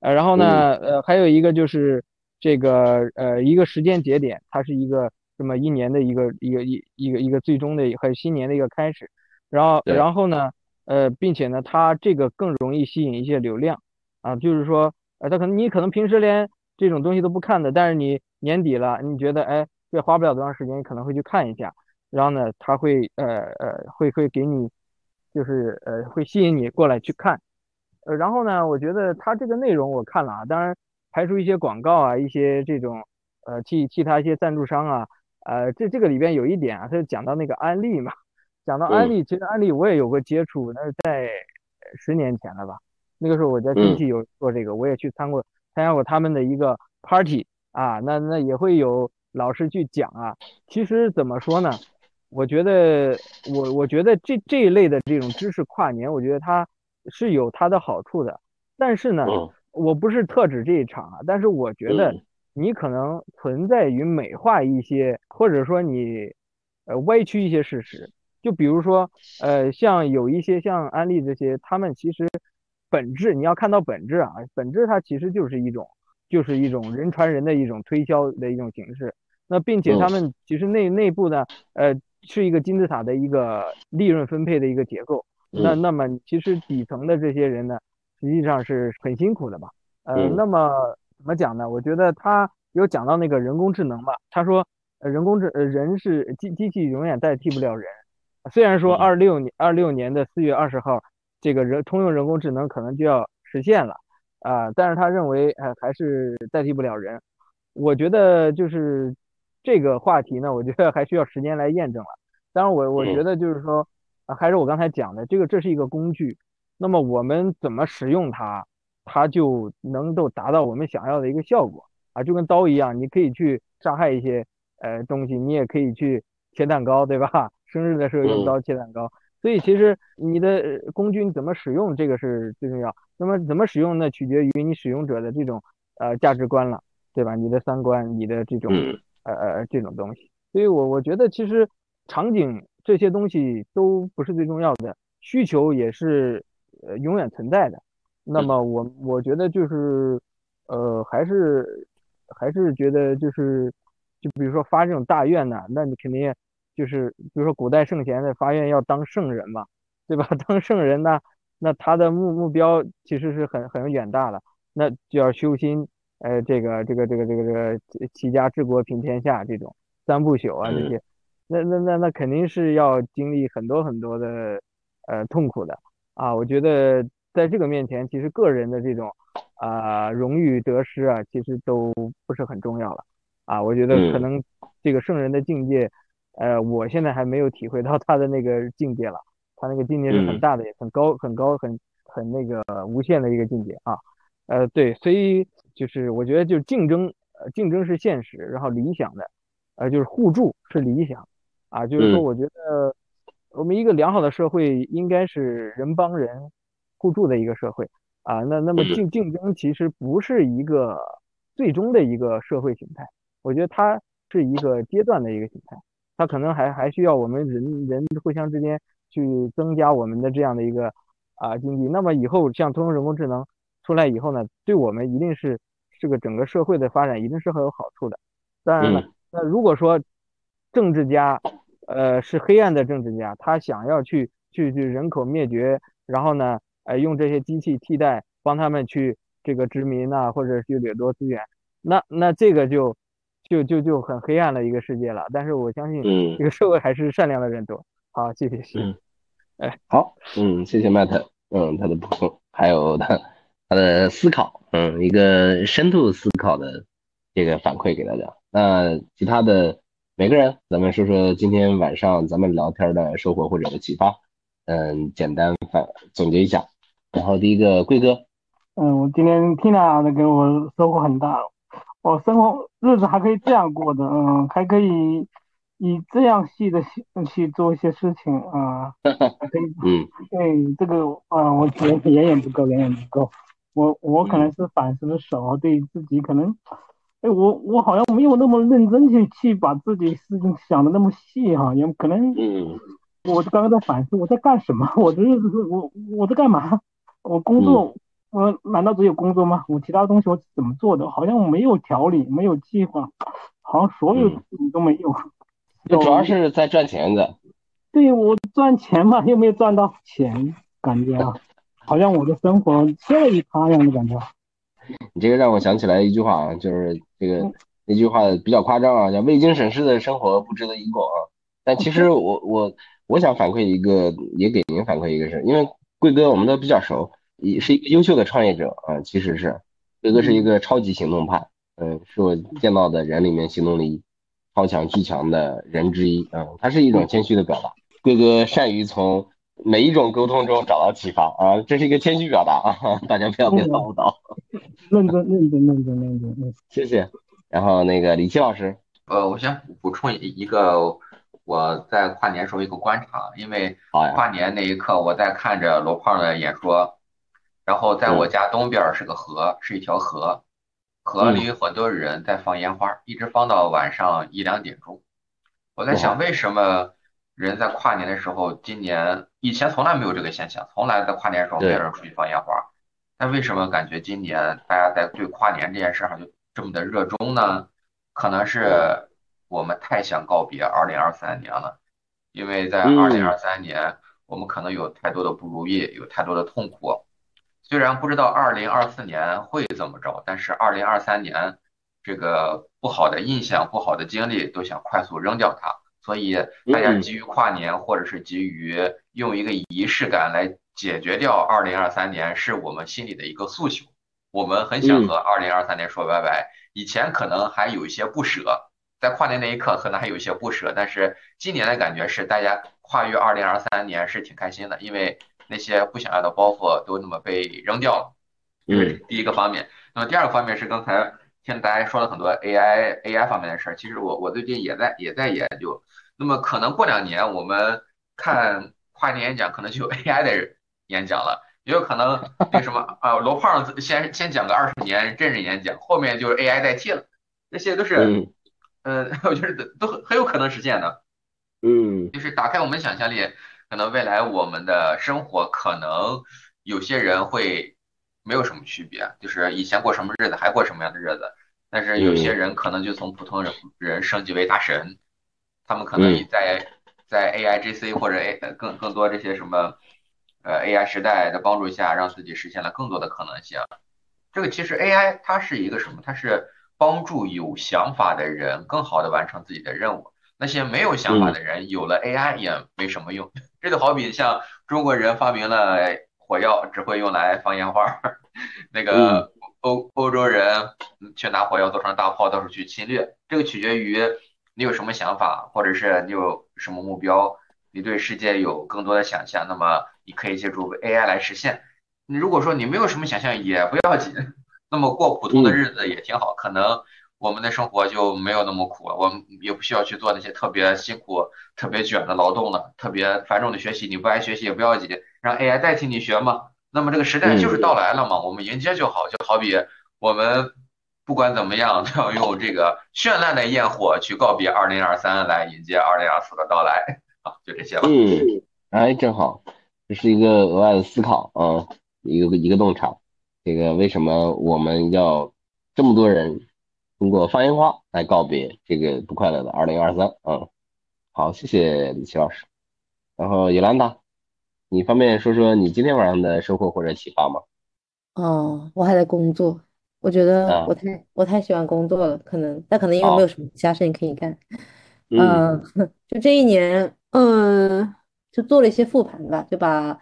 呃，然后呢，呃，还有一个就是这个呃一个时间节点，它是一个这么一年的一个一个一一个一个最终的和新年的一个开始。然后然后呢，呃，并且呢，它这个更容易吸引一些流量啊，就是说，呃，它可能你可能平时连这种东西都不看的，但是你年底了，你觉得哎。这花不了多长时间，可能会去看一下，然后呢，他会呃呃会会给你，就是呃会吸引你过来去看，呃然后呢，我觉得他这个内容我看了啊，当然排除一些广告啊，一些这种呃替替他一些赞助商啊，呃这这个里边有一点啊，他讲到那个安利嘛，讲到安利，其实安利我也有过接触，那是在十年前了吧，那个时候我在亲戚有做这个，我也去参过参加过他们的一个 party 啊，那那也会有。老师去讲啊，其实怎么说呢？我觉得我我觉得这这一类的这种知识跨年，我觉得它是有它的好处的。但是呢，我不是特指这一场啊，但是我觉得你可能存在于美化一些，或者说你呃歪曲一些事实。就比如说呃，像有一些像安利这些，他们其实本质你要看到本质啊，本质它其实就是一种就是一种人传人的一种推销的一种形式。那并且他们其实内内部呢，呃，是一个金字塔的一个利润分配的一个结构。那那么其实底层的这些人呢，实际上是很辛苦的吧？呃，那么怎么讲呢？我觉得他有讲到那个人工智能吧。他说，呃，人工智呃人是机机器永远代替不了人。虽然说二六年二六年的四月二十号，这个人通用人工智能可能就要实现了啊，但是他认为呃还是代替不了人。我觉得就是。这个话题呢，我觉得还需要时间来验证了。当然，我我觉得就是说，还是我刚才讲的，这个这是一个工具。那么我们怎么使用它，它就能够达到我们想要的一个效果啊，就跟刀一样，你可以去伤害一些呃东西，你也可以去切蛋糕，对吧？生日的时候用刀切蛋糕。所以其实你的工具你怎么使用，这个是最重要。那么怎么使用呢？取决于你使用者的这种呃价值观了，对吧？你的三观，你的这种。呃呃这种东西，所以我我觉得其实场景这些东西都不是最重要的，需求也是呃永远存在的。那么我我觉得就是呃还是还是觉得就是就比如说发这种大愿呢，那你肯定就是比如说古代圣贤的发愿要当圣人嘛，对吧？当圣人呢，那他的目目标其实是很很远大的，那就要修心。呃，这个这个这个这个这个齐家治国平天下这种三不朽啊，这些，那那那那肯定是要经历很多很多的呃痛苦的啊。我觉得在这个面前，其实个人的这种啊荣誉得失啊，其实都不是很重要了啊。我觉得可能这个圣人的境界，呃，我现在还没有体会到他的那个境界了。他那个境界是很大的，很高很高很很那个无限的一个境界啊。呃，对，所以。就是我觉得，就是竞争，呃，竞争是现实，然后理想的，呃，就是互助是理想，啊，就是说，我觉得我们一个良好的社会应该是人帮人互助的一个社会，啊，那那么竞竞争其实不是一个最终的一个社会形态，我觉得它是一个阶段的一个形态，它可能还还需要我们人人互相之间去增加我们的这样的一个啊经济，那么以后像通用人工智能。出来以后呢，对我们一定是这个整个社会的发展一定是很有好处的。当然了，那如果说政治家，呃，是黑暗的政治家，他想要去去去人口灭绝，然后呢，呃，用这些机器替代，帮他们去这个殖民呐，或者去掠夺资源，那那这个就就就就很黑暗的一个世界了。但是我相信，这个社会还是善良的人多。好，谢谢，谢。哎，好，嗯，谢谢麦特，嗯，他的补充，还有他。他的思考，嗯，一个深度思考的这个反馈给大家。那其他的每个人，咱们说说今天晚上咱们聊天的收获或者启发，嗯，简单反总结一下。然后第一个贵哥，嗯，我今天听了那个我收获很大，我生活日子还可以这样过的，嗯，还可以以这样细的去做一些事情啊，还可以，嗯，对这个啊，我觉得远远不够，远远不够。我我可能是反思的少，对自己可能，哎，我我好像没有那么认真去去把自己事情想的那么细哈，也可能，嗯，我刚刚在反思我在干什么，我的日子是我我在干嘛，我工作，我难道只有工作吗？我其他东西我怎么做的？好像我没有条理，没有计划，好像所有事情都没有。主要是在赚钱的。对我赚钱嘛，又没有赚到钱，感觉啊，好像我的生活缺了一塌样的感觉。你这个让我想起来一句话啊，就是这个那句话比较夸张啊，叫“未经审视的生活不值得一过”啊。但其实我我我想反馈一个，也给您反馈一个事，因为贵哥我们都比较熟，也是一个优秀的创业者啊。其实是哥哥是一个超级行动派，嗯，是我见到的人里面行动力超强、巨强的人之一嗯。他是一种谦虚的表达。哥哥善于从每一种沟通中找到启发啊，这是一个谦虚表达啊，大家不要被误导。认真认真认真认真，谢谢。然后那个李琦老师，呃，我先补充一个我在跨年时候一个观察，因为跨年那一刻我在看着罗胖的演说，然后在我家东边是个河，是一条河，河里有很多人在放烟花，一直放到晚上一两点钟。我在想为什么？人在跨年的时候，今年以前从来没有这个现象，从来在跨年的时候没有人出去放烟花。但为什么感觉今年大家在对跨年这件事上就这么的热衷呢？可能是我们太想告别二零二三年了，因为在二零二三年我们可能有太多的不如意，有太多的痛苦。虽然不知道二零二四年会怎么着，但是二零二三年这个不好的印象、不好的经历都想快速扔掉它。所以大家急于跨年，或者是急于用一个仪式感来解决掉二零二三年，是我们心里的一个诉求。我们很想和二零二三年说拜拜。以前可能还有一些不舍，在跨年那一刻可能还有一些不舍，但是今年的感觉是大家跨越二零二三年是挺开心的，因为那些不想要的包袱都那么被扔掉了。这是第一个方面。那么第二个方面是刚才听大家说了很多 AI AI 方面的事儿，其实我我最近也在也在研究。那么可能过两年我们看跨年演讲，可能就有 AI 的演讲了，也有可能那什么 啊，罗胖先先讲个二十年真人演讲，后面就是 AI 代替了，这些都是，嗯，我觉得都很很有可能实现的，嗯，就是打开我们想象力，可能未来我们的生活可能有些人会没有什么区别，就是以前过什么日子还过什么样的日子，但是有些人可能就从普通人人升级为大神。他们可能在在 A I G C 或者 A 更更多这些什么呃 A I 时代的帮助下，让自己实现了更多的可能性。这个其实 A I 它是一个什么？它是帮助有想法的人更好的完成自己的任务。那些没有想法的人有了 A I 也没什么用。这就好比像中国人发明了火药，只会用来放烟花。那个欧欧洲人却拿火药做成大炮，到处去侵略。这个取决于。你有什么想法，或者是你有什么目标？你对世界有更多的想象，那么你可以借助 AI 来实现。你如果说你没有什么想象，也不要紧，那么过普通的日子也挺好。可能我们的生活就没有那么苦了，我们也不需要去做那些特别辛苦、特别卷的劳动了，特别繁重的学习。你不爱学习也不要紧，让 AI 代替你学嘛。那么这个时代就是到来了嘛，我们迎接就好。就好比我们。不管怎么样，都 要用这个绚烂的焰火去告别二零二三，来迎接二零二四的到来。啊，就这些吧。嗯，哎，正好，这是一个额外的思考啊，一个一个洞察。这个为什么我们要这么多人通过放烟花来告别这个不快乐的二零二三？嗯，好，谢谢李琦老师。然后伊兰达，你方便说说你今天晚上的收获或者启发吗？哦，我还在工作。我觉得我太我太喜欢工作了，可能但可能因为没有什么其他事情可以干，嗯，就这一年，嗯，就做了一些复盘吧，就把，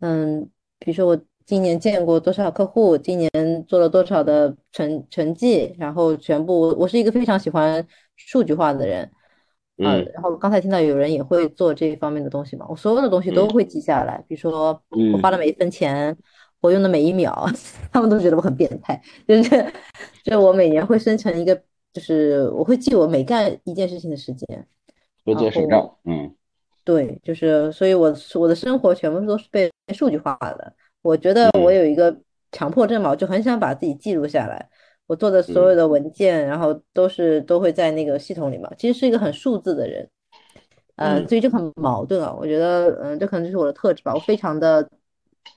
嗯，比如说我今年见过多少客户，今年做了多少的成成绩，然后全部，我是一个非常喜欢数据化的人，嗯，然后刚才听到有人也会做这方面的东西嘛，我所有的东西都会记下来，比如说我花的每一分钱。我用的每一秒，他们都觉得我很变态。就是，就我每年会生成一个，就是我会记我每干一件事情的时间，多做手账。嗯，对，就是，所以我我的生活全部都是被数据化的。我觉得我有一个强迫症嘛，我就很想把自己记录下来。我做的所有的文件，然后都是都会在那个系统里嘛。其实是一个很数字的人，嗯，所以就很矛盾啊。我觉得，嗯，这可能就是我的特质吧。我非常的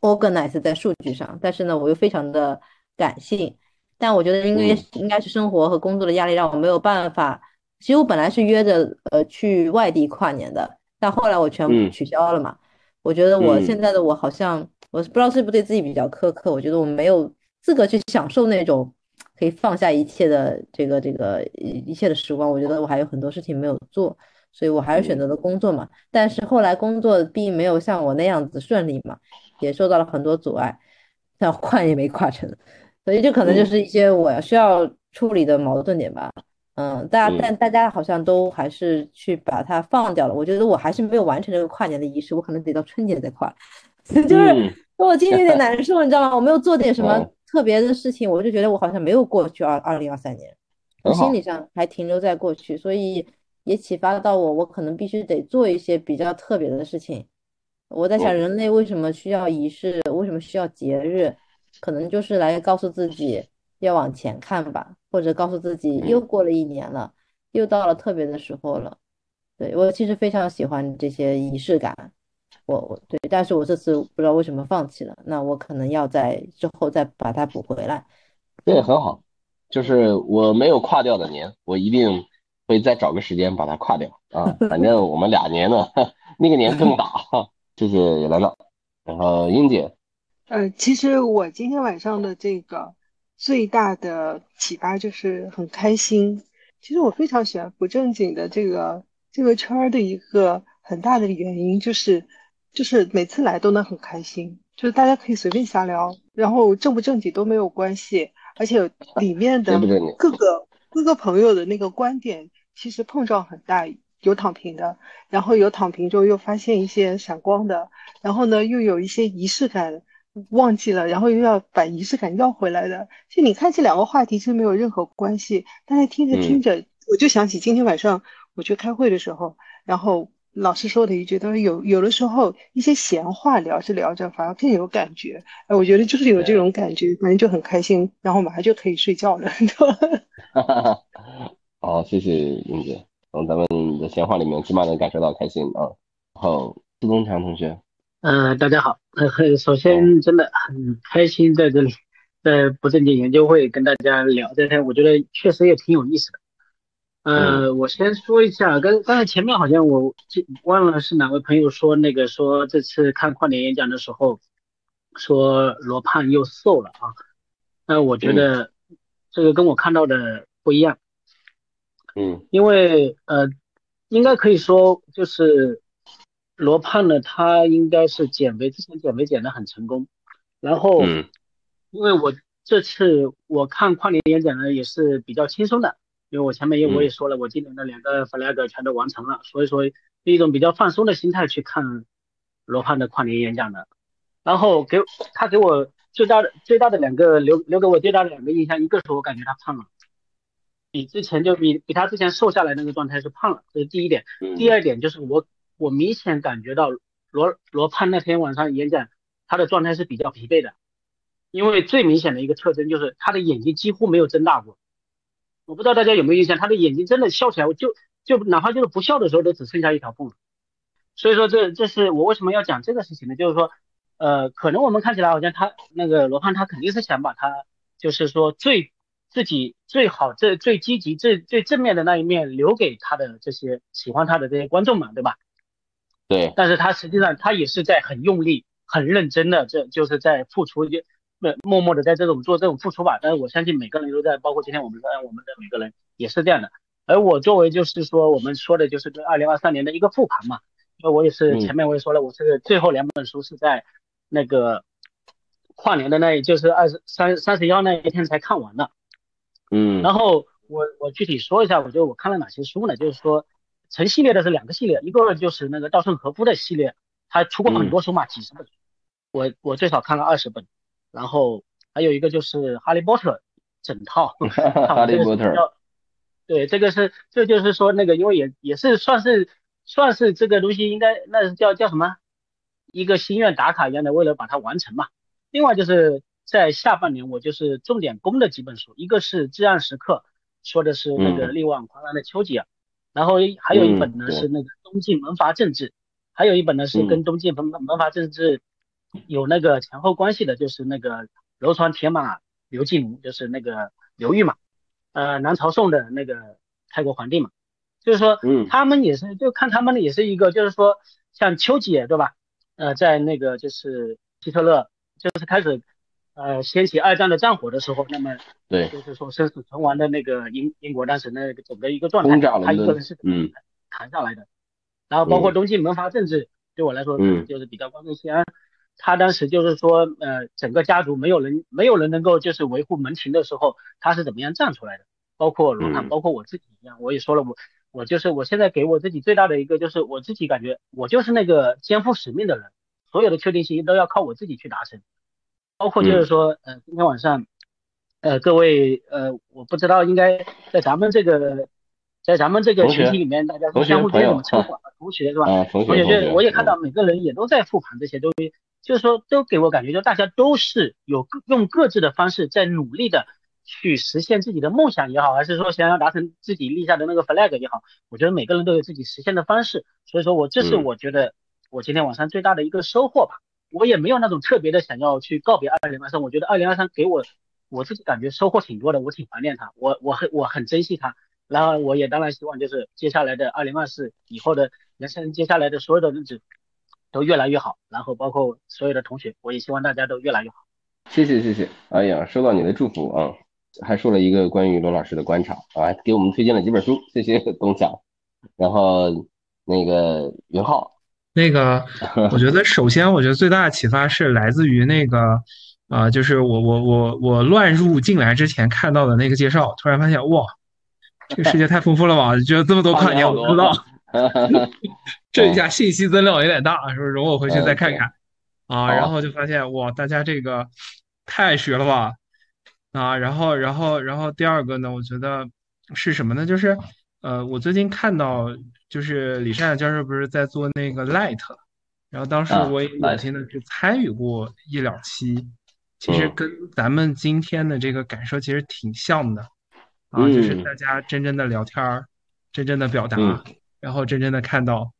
organize 在数据上，但是呢，我又非常的感性。但我觉得，因为应该是生活和工作的压力，让我没有办法。其实我本来是约着呃去外地跨年的，但后来我全部取消了嘛。我觉得我现在的我好像，我不知道是不是对自己比较苛刻。我觉得我没有资格去享受那种可以放下一切的这个这个一切的时光。我觉得我还有很多事情没有做，所以我还是选择了工作嘛。但是后来工作并没有像我那样子顺利嘛，也受到了很多阻碍，但跨也没跨成。所以这可能就是一些我需要处理的矛盾点吧。嗯，大家但大家好像都还是去把它放掉了。我觉得我还是没有完成这个跨年的仪式，我可能得到春节再跨。就是我今天有点难受，你知道吗？我没有做点什么特别的事情，我就觉得我好像没有过去二二零二三年，我心理上还停留在过去，所以也启发到我，我可能必须得做一些比较特别的事情。我在想，人类为什么需要仪式？为什么需要节日？可能就是来告诉自己要往前看吧。或者告诉自己，又过了一年了，又到了特别的时候了。对我其实非常喜欢这些仪式感，我我对，但是我这次不知道为什么放弃了。那我可能要在之后再把它补回来。这也很好，就是我没有跨掉的年，我一定会再找个时间把它跨掉啊。反正我们俩年呢，那个年更大。谢谢也来了，然后英姐，呃，其实我今天晚上的这个。最大的启发就是很开心。其实我非常喜欢不正经的这个这个圈儿的一个很大的原因就是，就是每次来都能很开心，就是大家可以随便瞎聊，然后正不正经都没有关系，而且里面的各个各个朋友的那个观点其实碰撞很大，有躺平的，然后有躺平之后又发现一些闪光的，然后呢又有一些仪式感。忘记了，然后又要把仪式感要回来的。就你看这两个话题其实没有任何关系，但是听着听着，我就想起今天晚上我去开会的时候，然后老师说的一句，他说有有的时候一些闲话聊着聊着反而更有感觉。哎，我觉得就是有这种感觉，反正就很开心，然后马上就可以睡觉了。哈哈哈。好，谢谢英姐，从咱们的闲话里面起码能感受到开心啊。好，苏东强同学。嗯，大家好，很首先真的很开心在这里，在不正经研究会跟大家聊这些，我觉得确实也挺有意思的。呃，我先说一下，刚刚才前面好像我忘了是哪位朋友说那个说这次看跨年演讲的时候，说罗胖又瘦了啊，那我觉得这个跟我看到的不一样。嗯，因为呃，应该可以说就是。罗胖呢，他应该是减肥，之前减肥减的很成功。然后，因为我这次我看跨年演讲呢，也是比较轻松的，因为我前面也我也说了，我今年的两个 flag 全都完成了，所以说一种比较放松的心态去看罗胖的跨年演讲的。然后给他给我最大的最大的两个留留给我最大的两个印象，一个是我感觉他胖了，比之前就比比他之前瘦下来那个状态是胖了，这是第一点。第二点就是我。我明显感觉到罗罗胖那天晚上演讲，他的状态是比较疲惫的，因为最明显的一个特征就是他的眼睛几乎没有睁大过。我不知道大家有没有印象，他的眼睛真的笑起来，我就就哪怕就是不笑的时候，都只剩下一条缝了。所以说这这是我为什么要讲这个事情呢？就是说，呃，可能我们看起来好像他那个罗胖他肯定是想把他就是说最自己最好、最最积极、最最正面的那一面留给他的这些喜欢他的这些观众嘛，对吧？对，但是他实际上他也是在很用力、很认真的，这就是在付出，就默默默的在这种做这种付出吧。但是我相信每个人都在，包括今天我们在我们的每个人也是这样的。而我作为就是说我们说的就是对二零二三年的一个复盘嘛，因为我也是前面我也说了，我是最后两本书是在那个跨年的那，就是二十三三十幺那一天才看完的。嗯，然后我我具体说一下，我觉得我看了哪些书呢？就是说。成系列的是两个系列，一个就是那个稻盛和夫的系列，他出过很多书嘛，几十本，我我最少看了二十本，然后还有一个就是哈利波特整套，哈利波特，对，这个是这就是说那个，因为也也是算是算是这个东西应该那是叫叫什么，一个心愿打卡一样的，为了把它完成嘛。另外就是在下半年我就是重点攻的几本书，一个是《至暗时刻》，说的是那个力挽狂澜的丘吉尔，然后还有一本呢是那个东晋门阀政治，还有一本呢是跟东晋门门阀政治有那个前后关系的，就是那个楼船铁马刘季奴，就是那个刘裕嘛，呃，南朝宋的那个开国皇帝嘛，就是说，他们也是就看他们的也是一个，就是说像丘吉尔对吧？呃，在那个就是希特勒就是开始。呃，掀起二战的战火的时候，那么对，就是说生死存亡的那个英英国当时那个整个一个状态，他一个人是嗯扛下来的。然后包括东晋门阀政治，对我来说就是比较关注西安。他当时就是说，呃，整个家族没有人没有人能够就是维护门庭的时候，他是怎么样站出来的？包括罗汉，包括我自己一样，我也说了，我我就是我现在给我自己最大的一个就是我自己感觉我就是那个肩负使命的人，所有的确定性都要靠我自己去达成。包括就是说，呃，今天晚上，呃，各位，呃，我不知道应该在咱们这个，在咱们这个群体里面，大家相互之间怎么称呼？同学是吧？同学，就我也看到每个人也都在复盘这些东西，就是说都给我感觉，就大家都是有各用各自的方式在努力的去实现自己的梦想也好，还是说想要达成自己立下的那个 flag 也好，我觉得每个人都有自己实现的方式，所以说我这是我觉得我今天晚上最大的一个收获吧。我也没有那种特别的想要去告别二零二三，我觉得二零二三给我我自己感觉收获挺多的，我挺怀念它，我我很我很珍惜它。然后我也当然希望就是接下来的二零二四以后的人生，接下来的所有的日子都越来越好。然后包括所有的同学，我也希望大家都越来越好。谢谢谢谢，哎呀，收到你的祝福啊，还说了一个关于罗老师的观察啊，给我们推荐了几本书，谢谢东强。然后那个云浩。那个，我觉得首先，我觉得最大的启发是来自于那个，啊，就是我我我我乱入进来之前看到的那个介绍，突然发现哇，这个世界太丰富了吧？觉得这么多跨年我不知道，这一下信息增量有点大，是不是？容我回去再看看啊。然后就发现哇，大家这个太学了吧啊。然后然后然后第二个呢，我觉得是什么呢？就是呃，我最近看到。就是李善教授不是在做那个 Light，然后当时我也有幸的去参与过一两期，其实跟咱们今天的这个感受其实挺像的，啊，就是大家真正的聊天儿，真正的表达，然后真正的看到，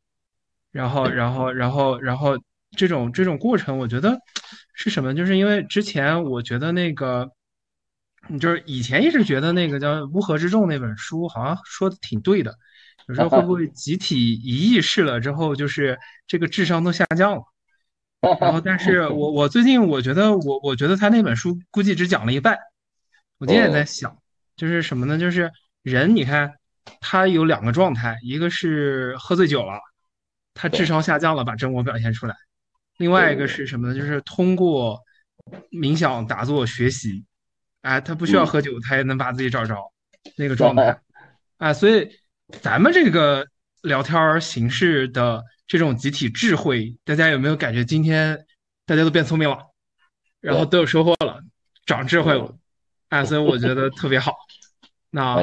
然后然后然后然后这种这种过程，我觉得是什么？就是因为之前我觉得那个，就是以前一直觉得那个叫《乌合之众》那本书好像说的挺对的。有时候会不会集体一意识了之后，就是这个智商都下降了？然后，但是 我我最近我觉得我我觉得他那本书估计只讲了一半。我今天也在想，就是什么呢？就是人，你看他有两个状态，一个是喝醉酒了，他智商下降了，把真我表现出来；另外一个是什么呢？就是通过冥想、打坐、学习，哎，他不需要喝酒，他也能把自己找着那个状态，啊，所以。咱们这个聊天形式的这种集体智慧，大家有没有感觉今天大家都变聪明了，然后都有收获了，长智慧了，哎，所以我觉得特别好。那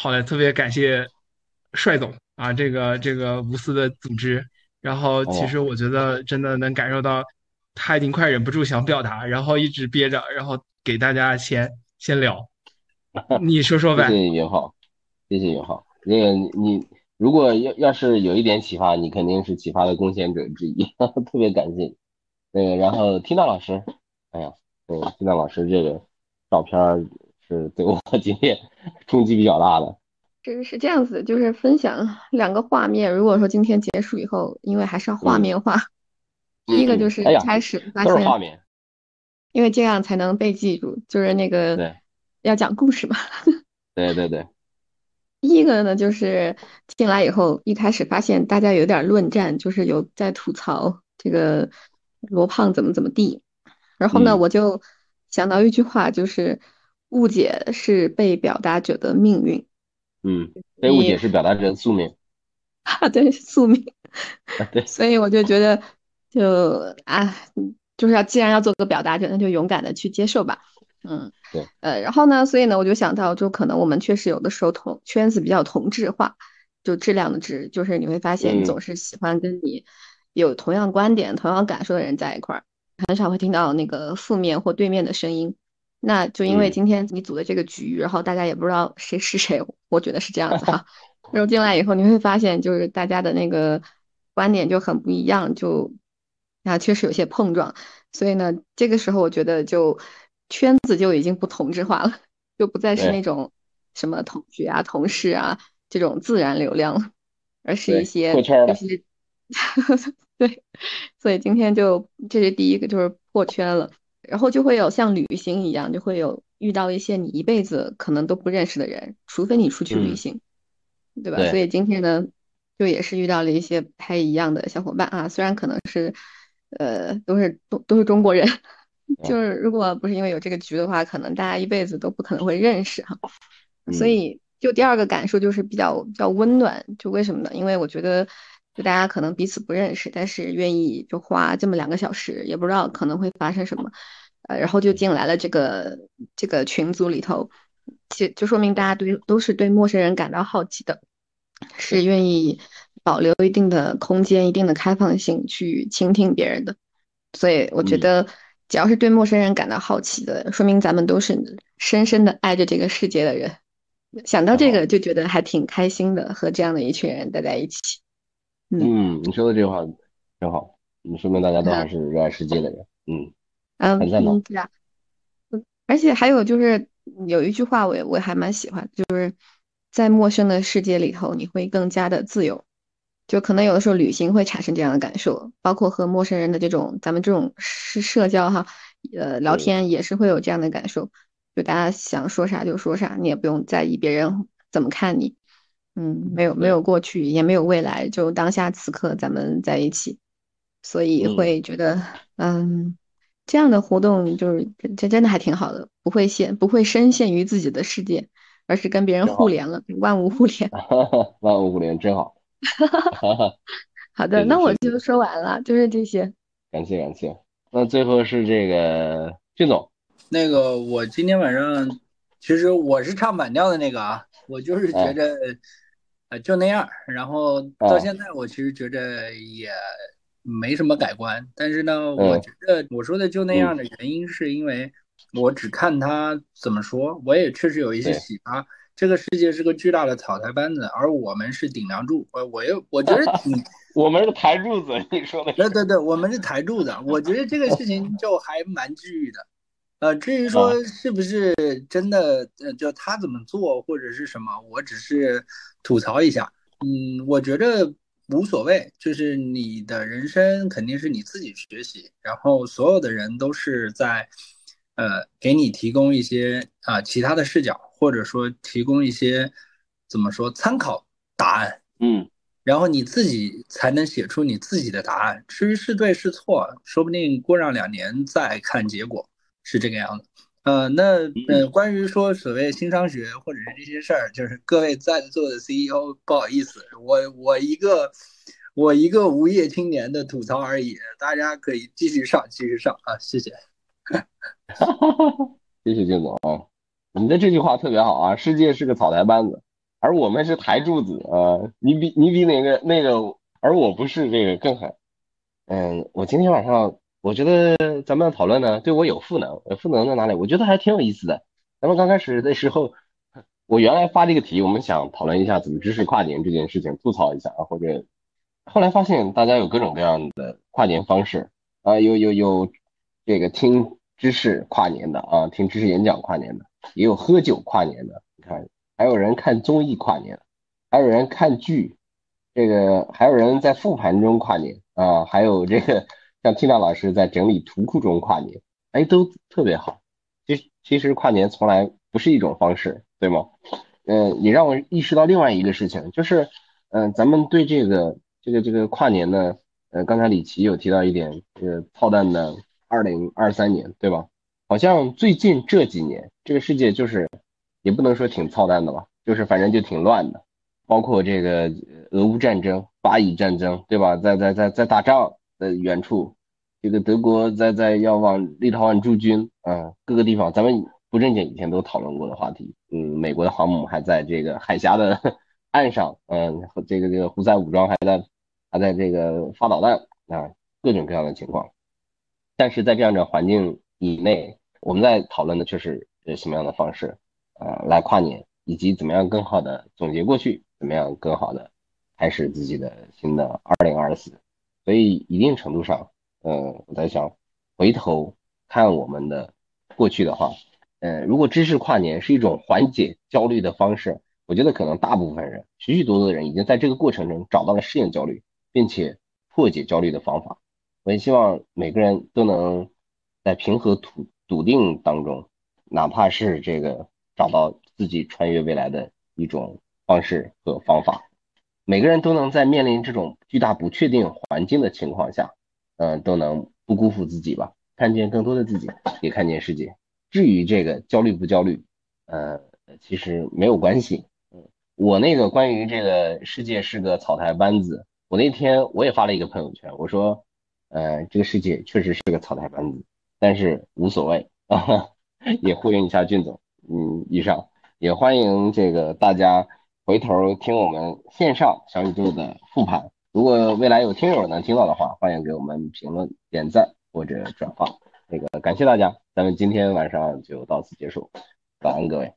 好嘞，特别感谢帅总啊，这个这个无私的组织。然后其实我觉得真的能感受到他已经快忍不住想表达，然后一直憋着，然后给大家先先聊。你说说呗。谢谢云浩。谢谢云浩，那个你如果要要是有一点启发，你肯定是启发的贡献者之一，特别感谢。那个然后听到老师，哎呀，对，听到老师这个照片是对我今天冲击比较大的。这是这样子，就是分享两个画面。如果说今天结束以后，因为还是要画面化，第一个就是开始发现，画面，因为这样才能被记住，就是那个要讲故事嘛。对对对。第一个呢，就是进来以后，一开始发现大家有点论战，就是有在吐槽这个罗胖怎么怎么地。然后呢，我就想到一句话，就是误解是被表达者的命运。嗯，被误解是表达者的宿命。啊，对，宿命。对。所以我就觉得，就啊，就是要既然要做个表达者，那就勇敢的去接受吧。嗯，对，呃，然后呢，所以呢，我就想到，就可能我们确实有的时候同圈子比较同质化，就质量的质，就是你会发现，总是喜欢跟你有同样观点、同样感受的人在一块儿。很少会听到那个负面或对面的声音。那就因为今天你组的这个局，然后大家也不知道谁是谁，我觉得是这样子哈。然后进来以后，你会发现就是大家的那个观点就很不一样，就啊确实有些碰撞。所以呢，这个时候我觉得就圈子就已经不同质化了，就不再是那种什么同学啊、同事啊这种自然流量了，而是一些就是 对。所以今天就这是第一个，就是破圈了。然后就会有像旅行一样，就会有遇到一些你一辈子可能都不认识的人，除非你出去旅行，对吧？所以今天呢，就也是遇到了一些不太一样的小伙伴啊，虽然可能是，呃，都是都都是中国人，就是如果不是因为有这个局的话，可能大家一辈子都不可能会认识哈。所以就第二个感受就是比较比较温暖，就为什么呢？因为我觉得就大家可能彼此不认识，但是愿意就花这么两个小时，也不知道可能会发生什么。呃，然后就进来了这个这个群组里头，其就说明大家对都是对陌生人感到好奇的，是愿意保留一定的空间、一定的开放性去倾听别人的。所以我觉得，只要是对陌生人感到好奇的，说明咱们都是深深的爱着这个世界的人。想到这个就觉得还挺开心的，和这样的一群人待在一起。嗯，你说的这句话挺好，你说明大家都还是热爱世界的人。嗯。嗯，对啊，而且还有就是有一句话，我我还蛮喜欢，就是在陌生的世界里头，你会更加的自由。就可能有的时候旅行会产生这样的感受，包括和陌生人的这种咱们这种是社交哈，呃，聊天也是会有这样的感受。就大家想说啥就说啥，你也不用在意别人怎么看你。嗯，没有没有过去，也没有未来，就当下此刻咱们在一起，所以会觉得嗯。这样的活动就是这真的还挺好的，不会陷不会深陷于自己的世界，而是跟别人互联了，万物互联。万物互联真好。好的，那我就说完了，就是这些。感谢感谢。那最后是这个俊总，那个我今天晚上其实我是唱反调的那个啊，我就是觉着呃就那样，然后到现在我其实觉着也。没什么改观，但是呢，我觉得我说的就那样的原因，是因为我只看他怎么说，我也确实有一些启发。这个世界是个巨大的草台班子，而我们是顶梁柱。我我又我觉得挺，我们是台柱子，你说的对对对，我们是台柱子。我觉得这个事情 就还蛮治愈的。呃，至于说是不是真的，呃，就他怎么做或者是什么，我只是吐槽一下。嗯，我觉得。无所谓，就是你的人生肯定是你自己学习，然后所有的人都是在，呃，给你提供一些啊其他的视角，或者说提供一些怎么说参考答案，嗯，然后你自己才能写出你自己的答案。至于是对是错，说不定过上两年再看结果是这个样子。呃，那呃，关于说所谓新商学或者是这些事儿，就是各位在座的 CEO，不好意思，我我一个我一个无业青年的吐槽而已，大家可以继续上，继续上啊，谢谢。谢谢金总啊，你的这句话特别好啊，世界是个草台班子，而我们是台柱子啊，你比你比哪个那个，而我不是这个更狠。嗯，我今天晚上。我觉得咱们讨论呢，对我有赋能，赋能在哪里？我觉得还挺有意思的。咱们刚开始的时候，我原来发这个题，我们想讨论一下怎么支持跨年这件事情，吐槽一下啊，或者后来发现大家有各种各样的跨年方式啊，有有有这个听知识跨年的啊，听知识演讲跨年的，也有喝酒跨年的，你看，还有人看综艺跨年，还有人看剧，这个还有人在复盘中跨年啊，还有这个。像 Tina 老师在整理图库中跨年，哎，都特别好。其实其实跨年从来不是一种方式，对吗？嗯，也让我意识到另外一个事情，就是，嗯，咱们对这个这个这个跨年呢，呃，刚才李琦有提到一点，这个操蛋的二零二三年，对吧？好像最近这几年，这个世界就是，也不能说挺操蛋的吧，就是反正就挺乱的，包括这个俄乌战争、巴以战争，对吧？在在在在打仗。在远处，这个德国在在要往立陶宛驻军啊，各个地方，咱们不正经以前都讨论过的话题。嗯，美国的航母还在这个海峡的 岸上，嗯，这个这个胡塞武装还在还在这个发导弹啊，各种各样的情况。但是在这样的环境以内，我们在讨论的却是呃什么样的方式，呃，来跨年，以及怎么样更好的总结过去，怎么样更好的开始自己的新的二零二四。所以一定程度上，呃，我在想，回头看我们的过去的话，呃，如果知识跨年是一种缓解焦虑的方式，我觉得可能大部分人，许许多多的人已经在这个过程中找到了适应焦虑，并且破解焦虑的方法。我也希望每个人都能在平和笃笃定当中，哪怕是这个找到自己穿越未来的一种方式和方法。每个人都能在面临这种巨大不确定环境的情况下，嗯，都能不辜负自己吧，看见更多的自己，也看见世界。至于这个焦虑不焦虑，呃，其实没有关系。嗯，我那个关于这个世界是个草台班子，我那天我也发了一个朋友圈，我说，呃，这个世界确实是个草台班子，但是无所谓啊，也呼应一下俊总，嗯，以上也欢迎这个大家。回头听我们线上小宇宙的复盘，如果未来有听友能听到的话，欢迎给我们评论、点赞或者转发。那个感谢大家，咱们今天晚上就到此结束，晚安各位。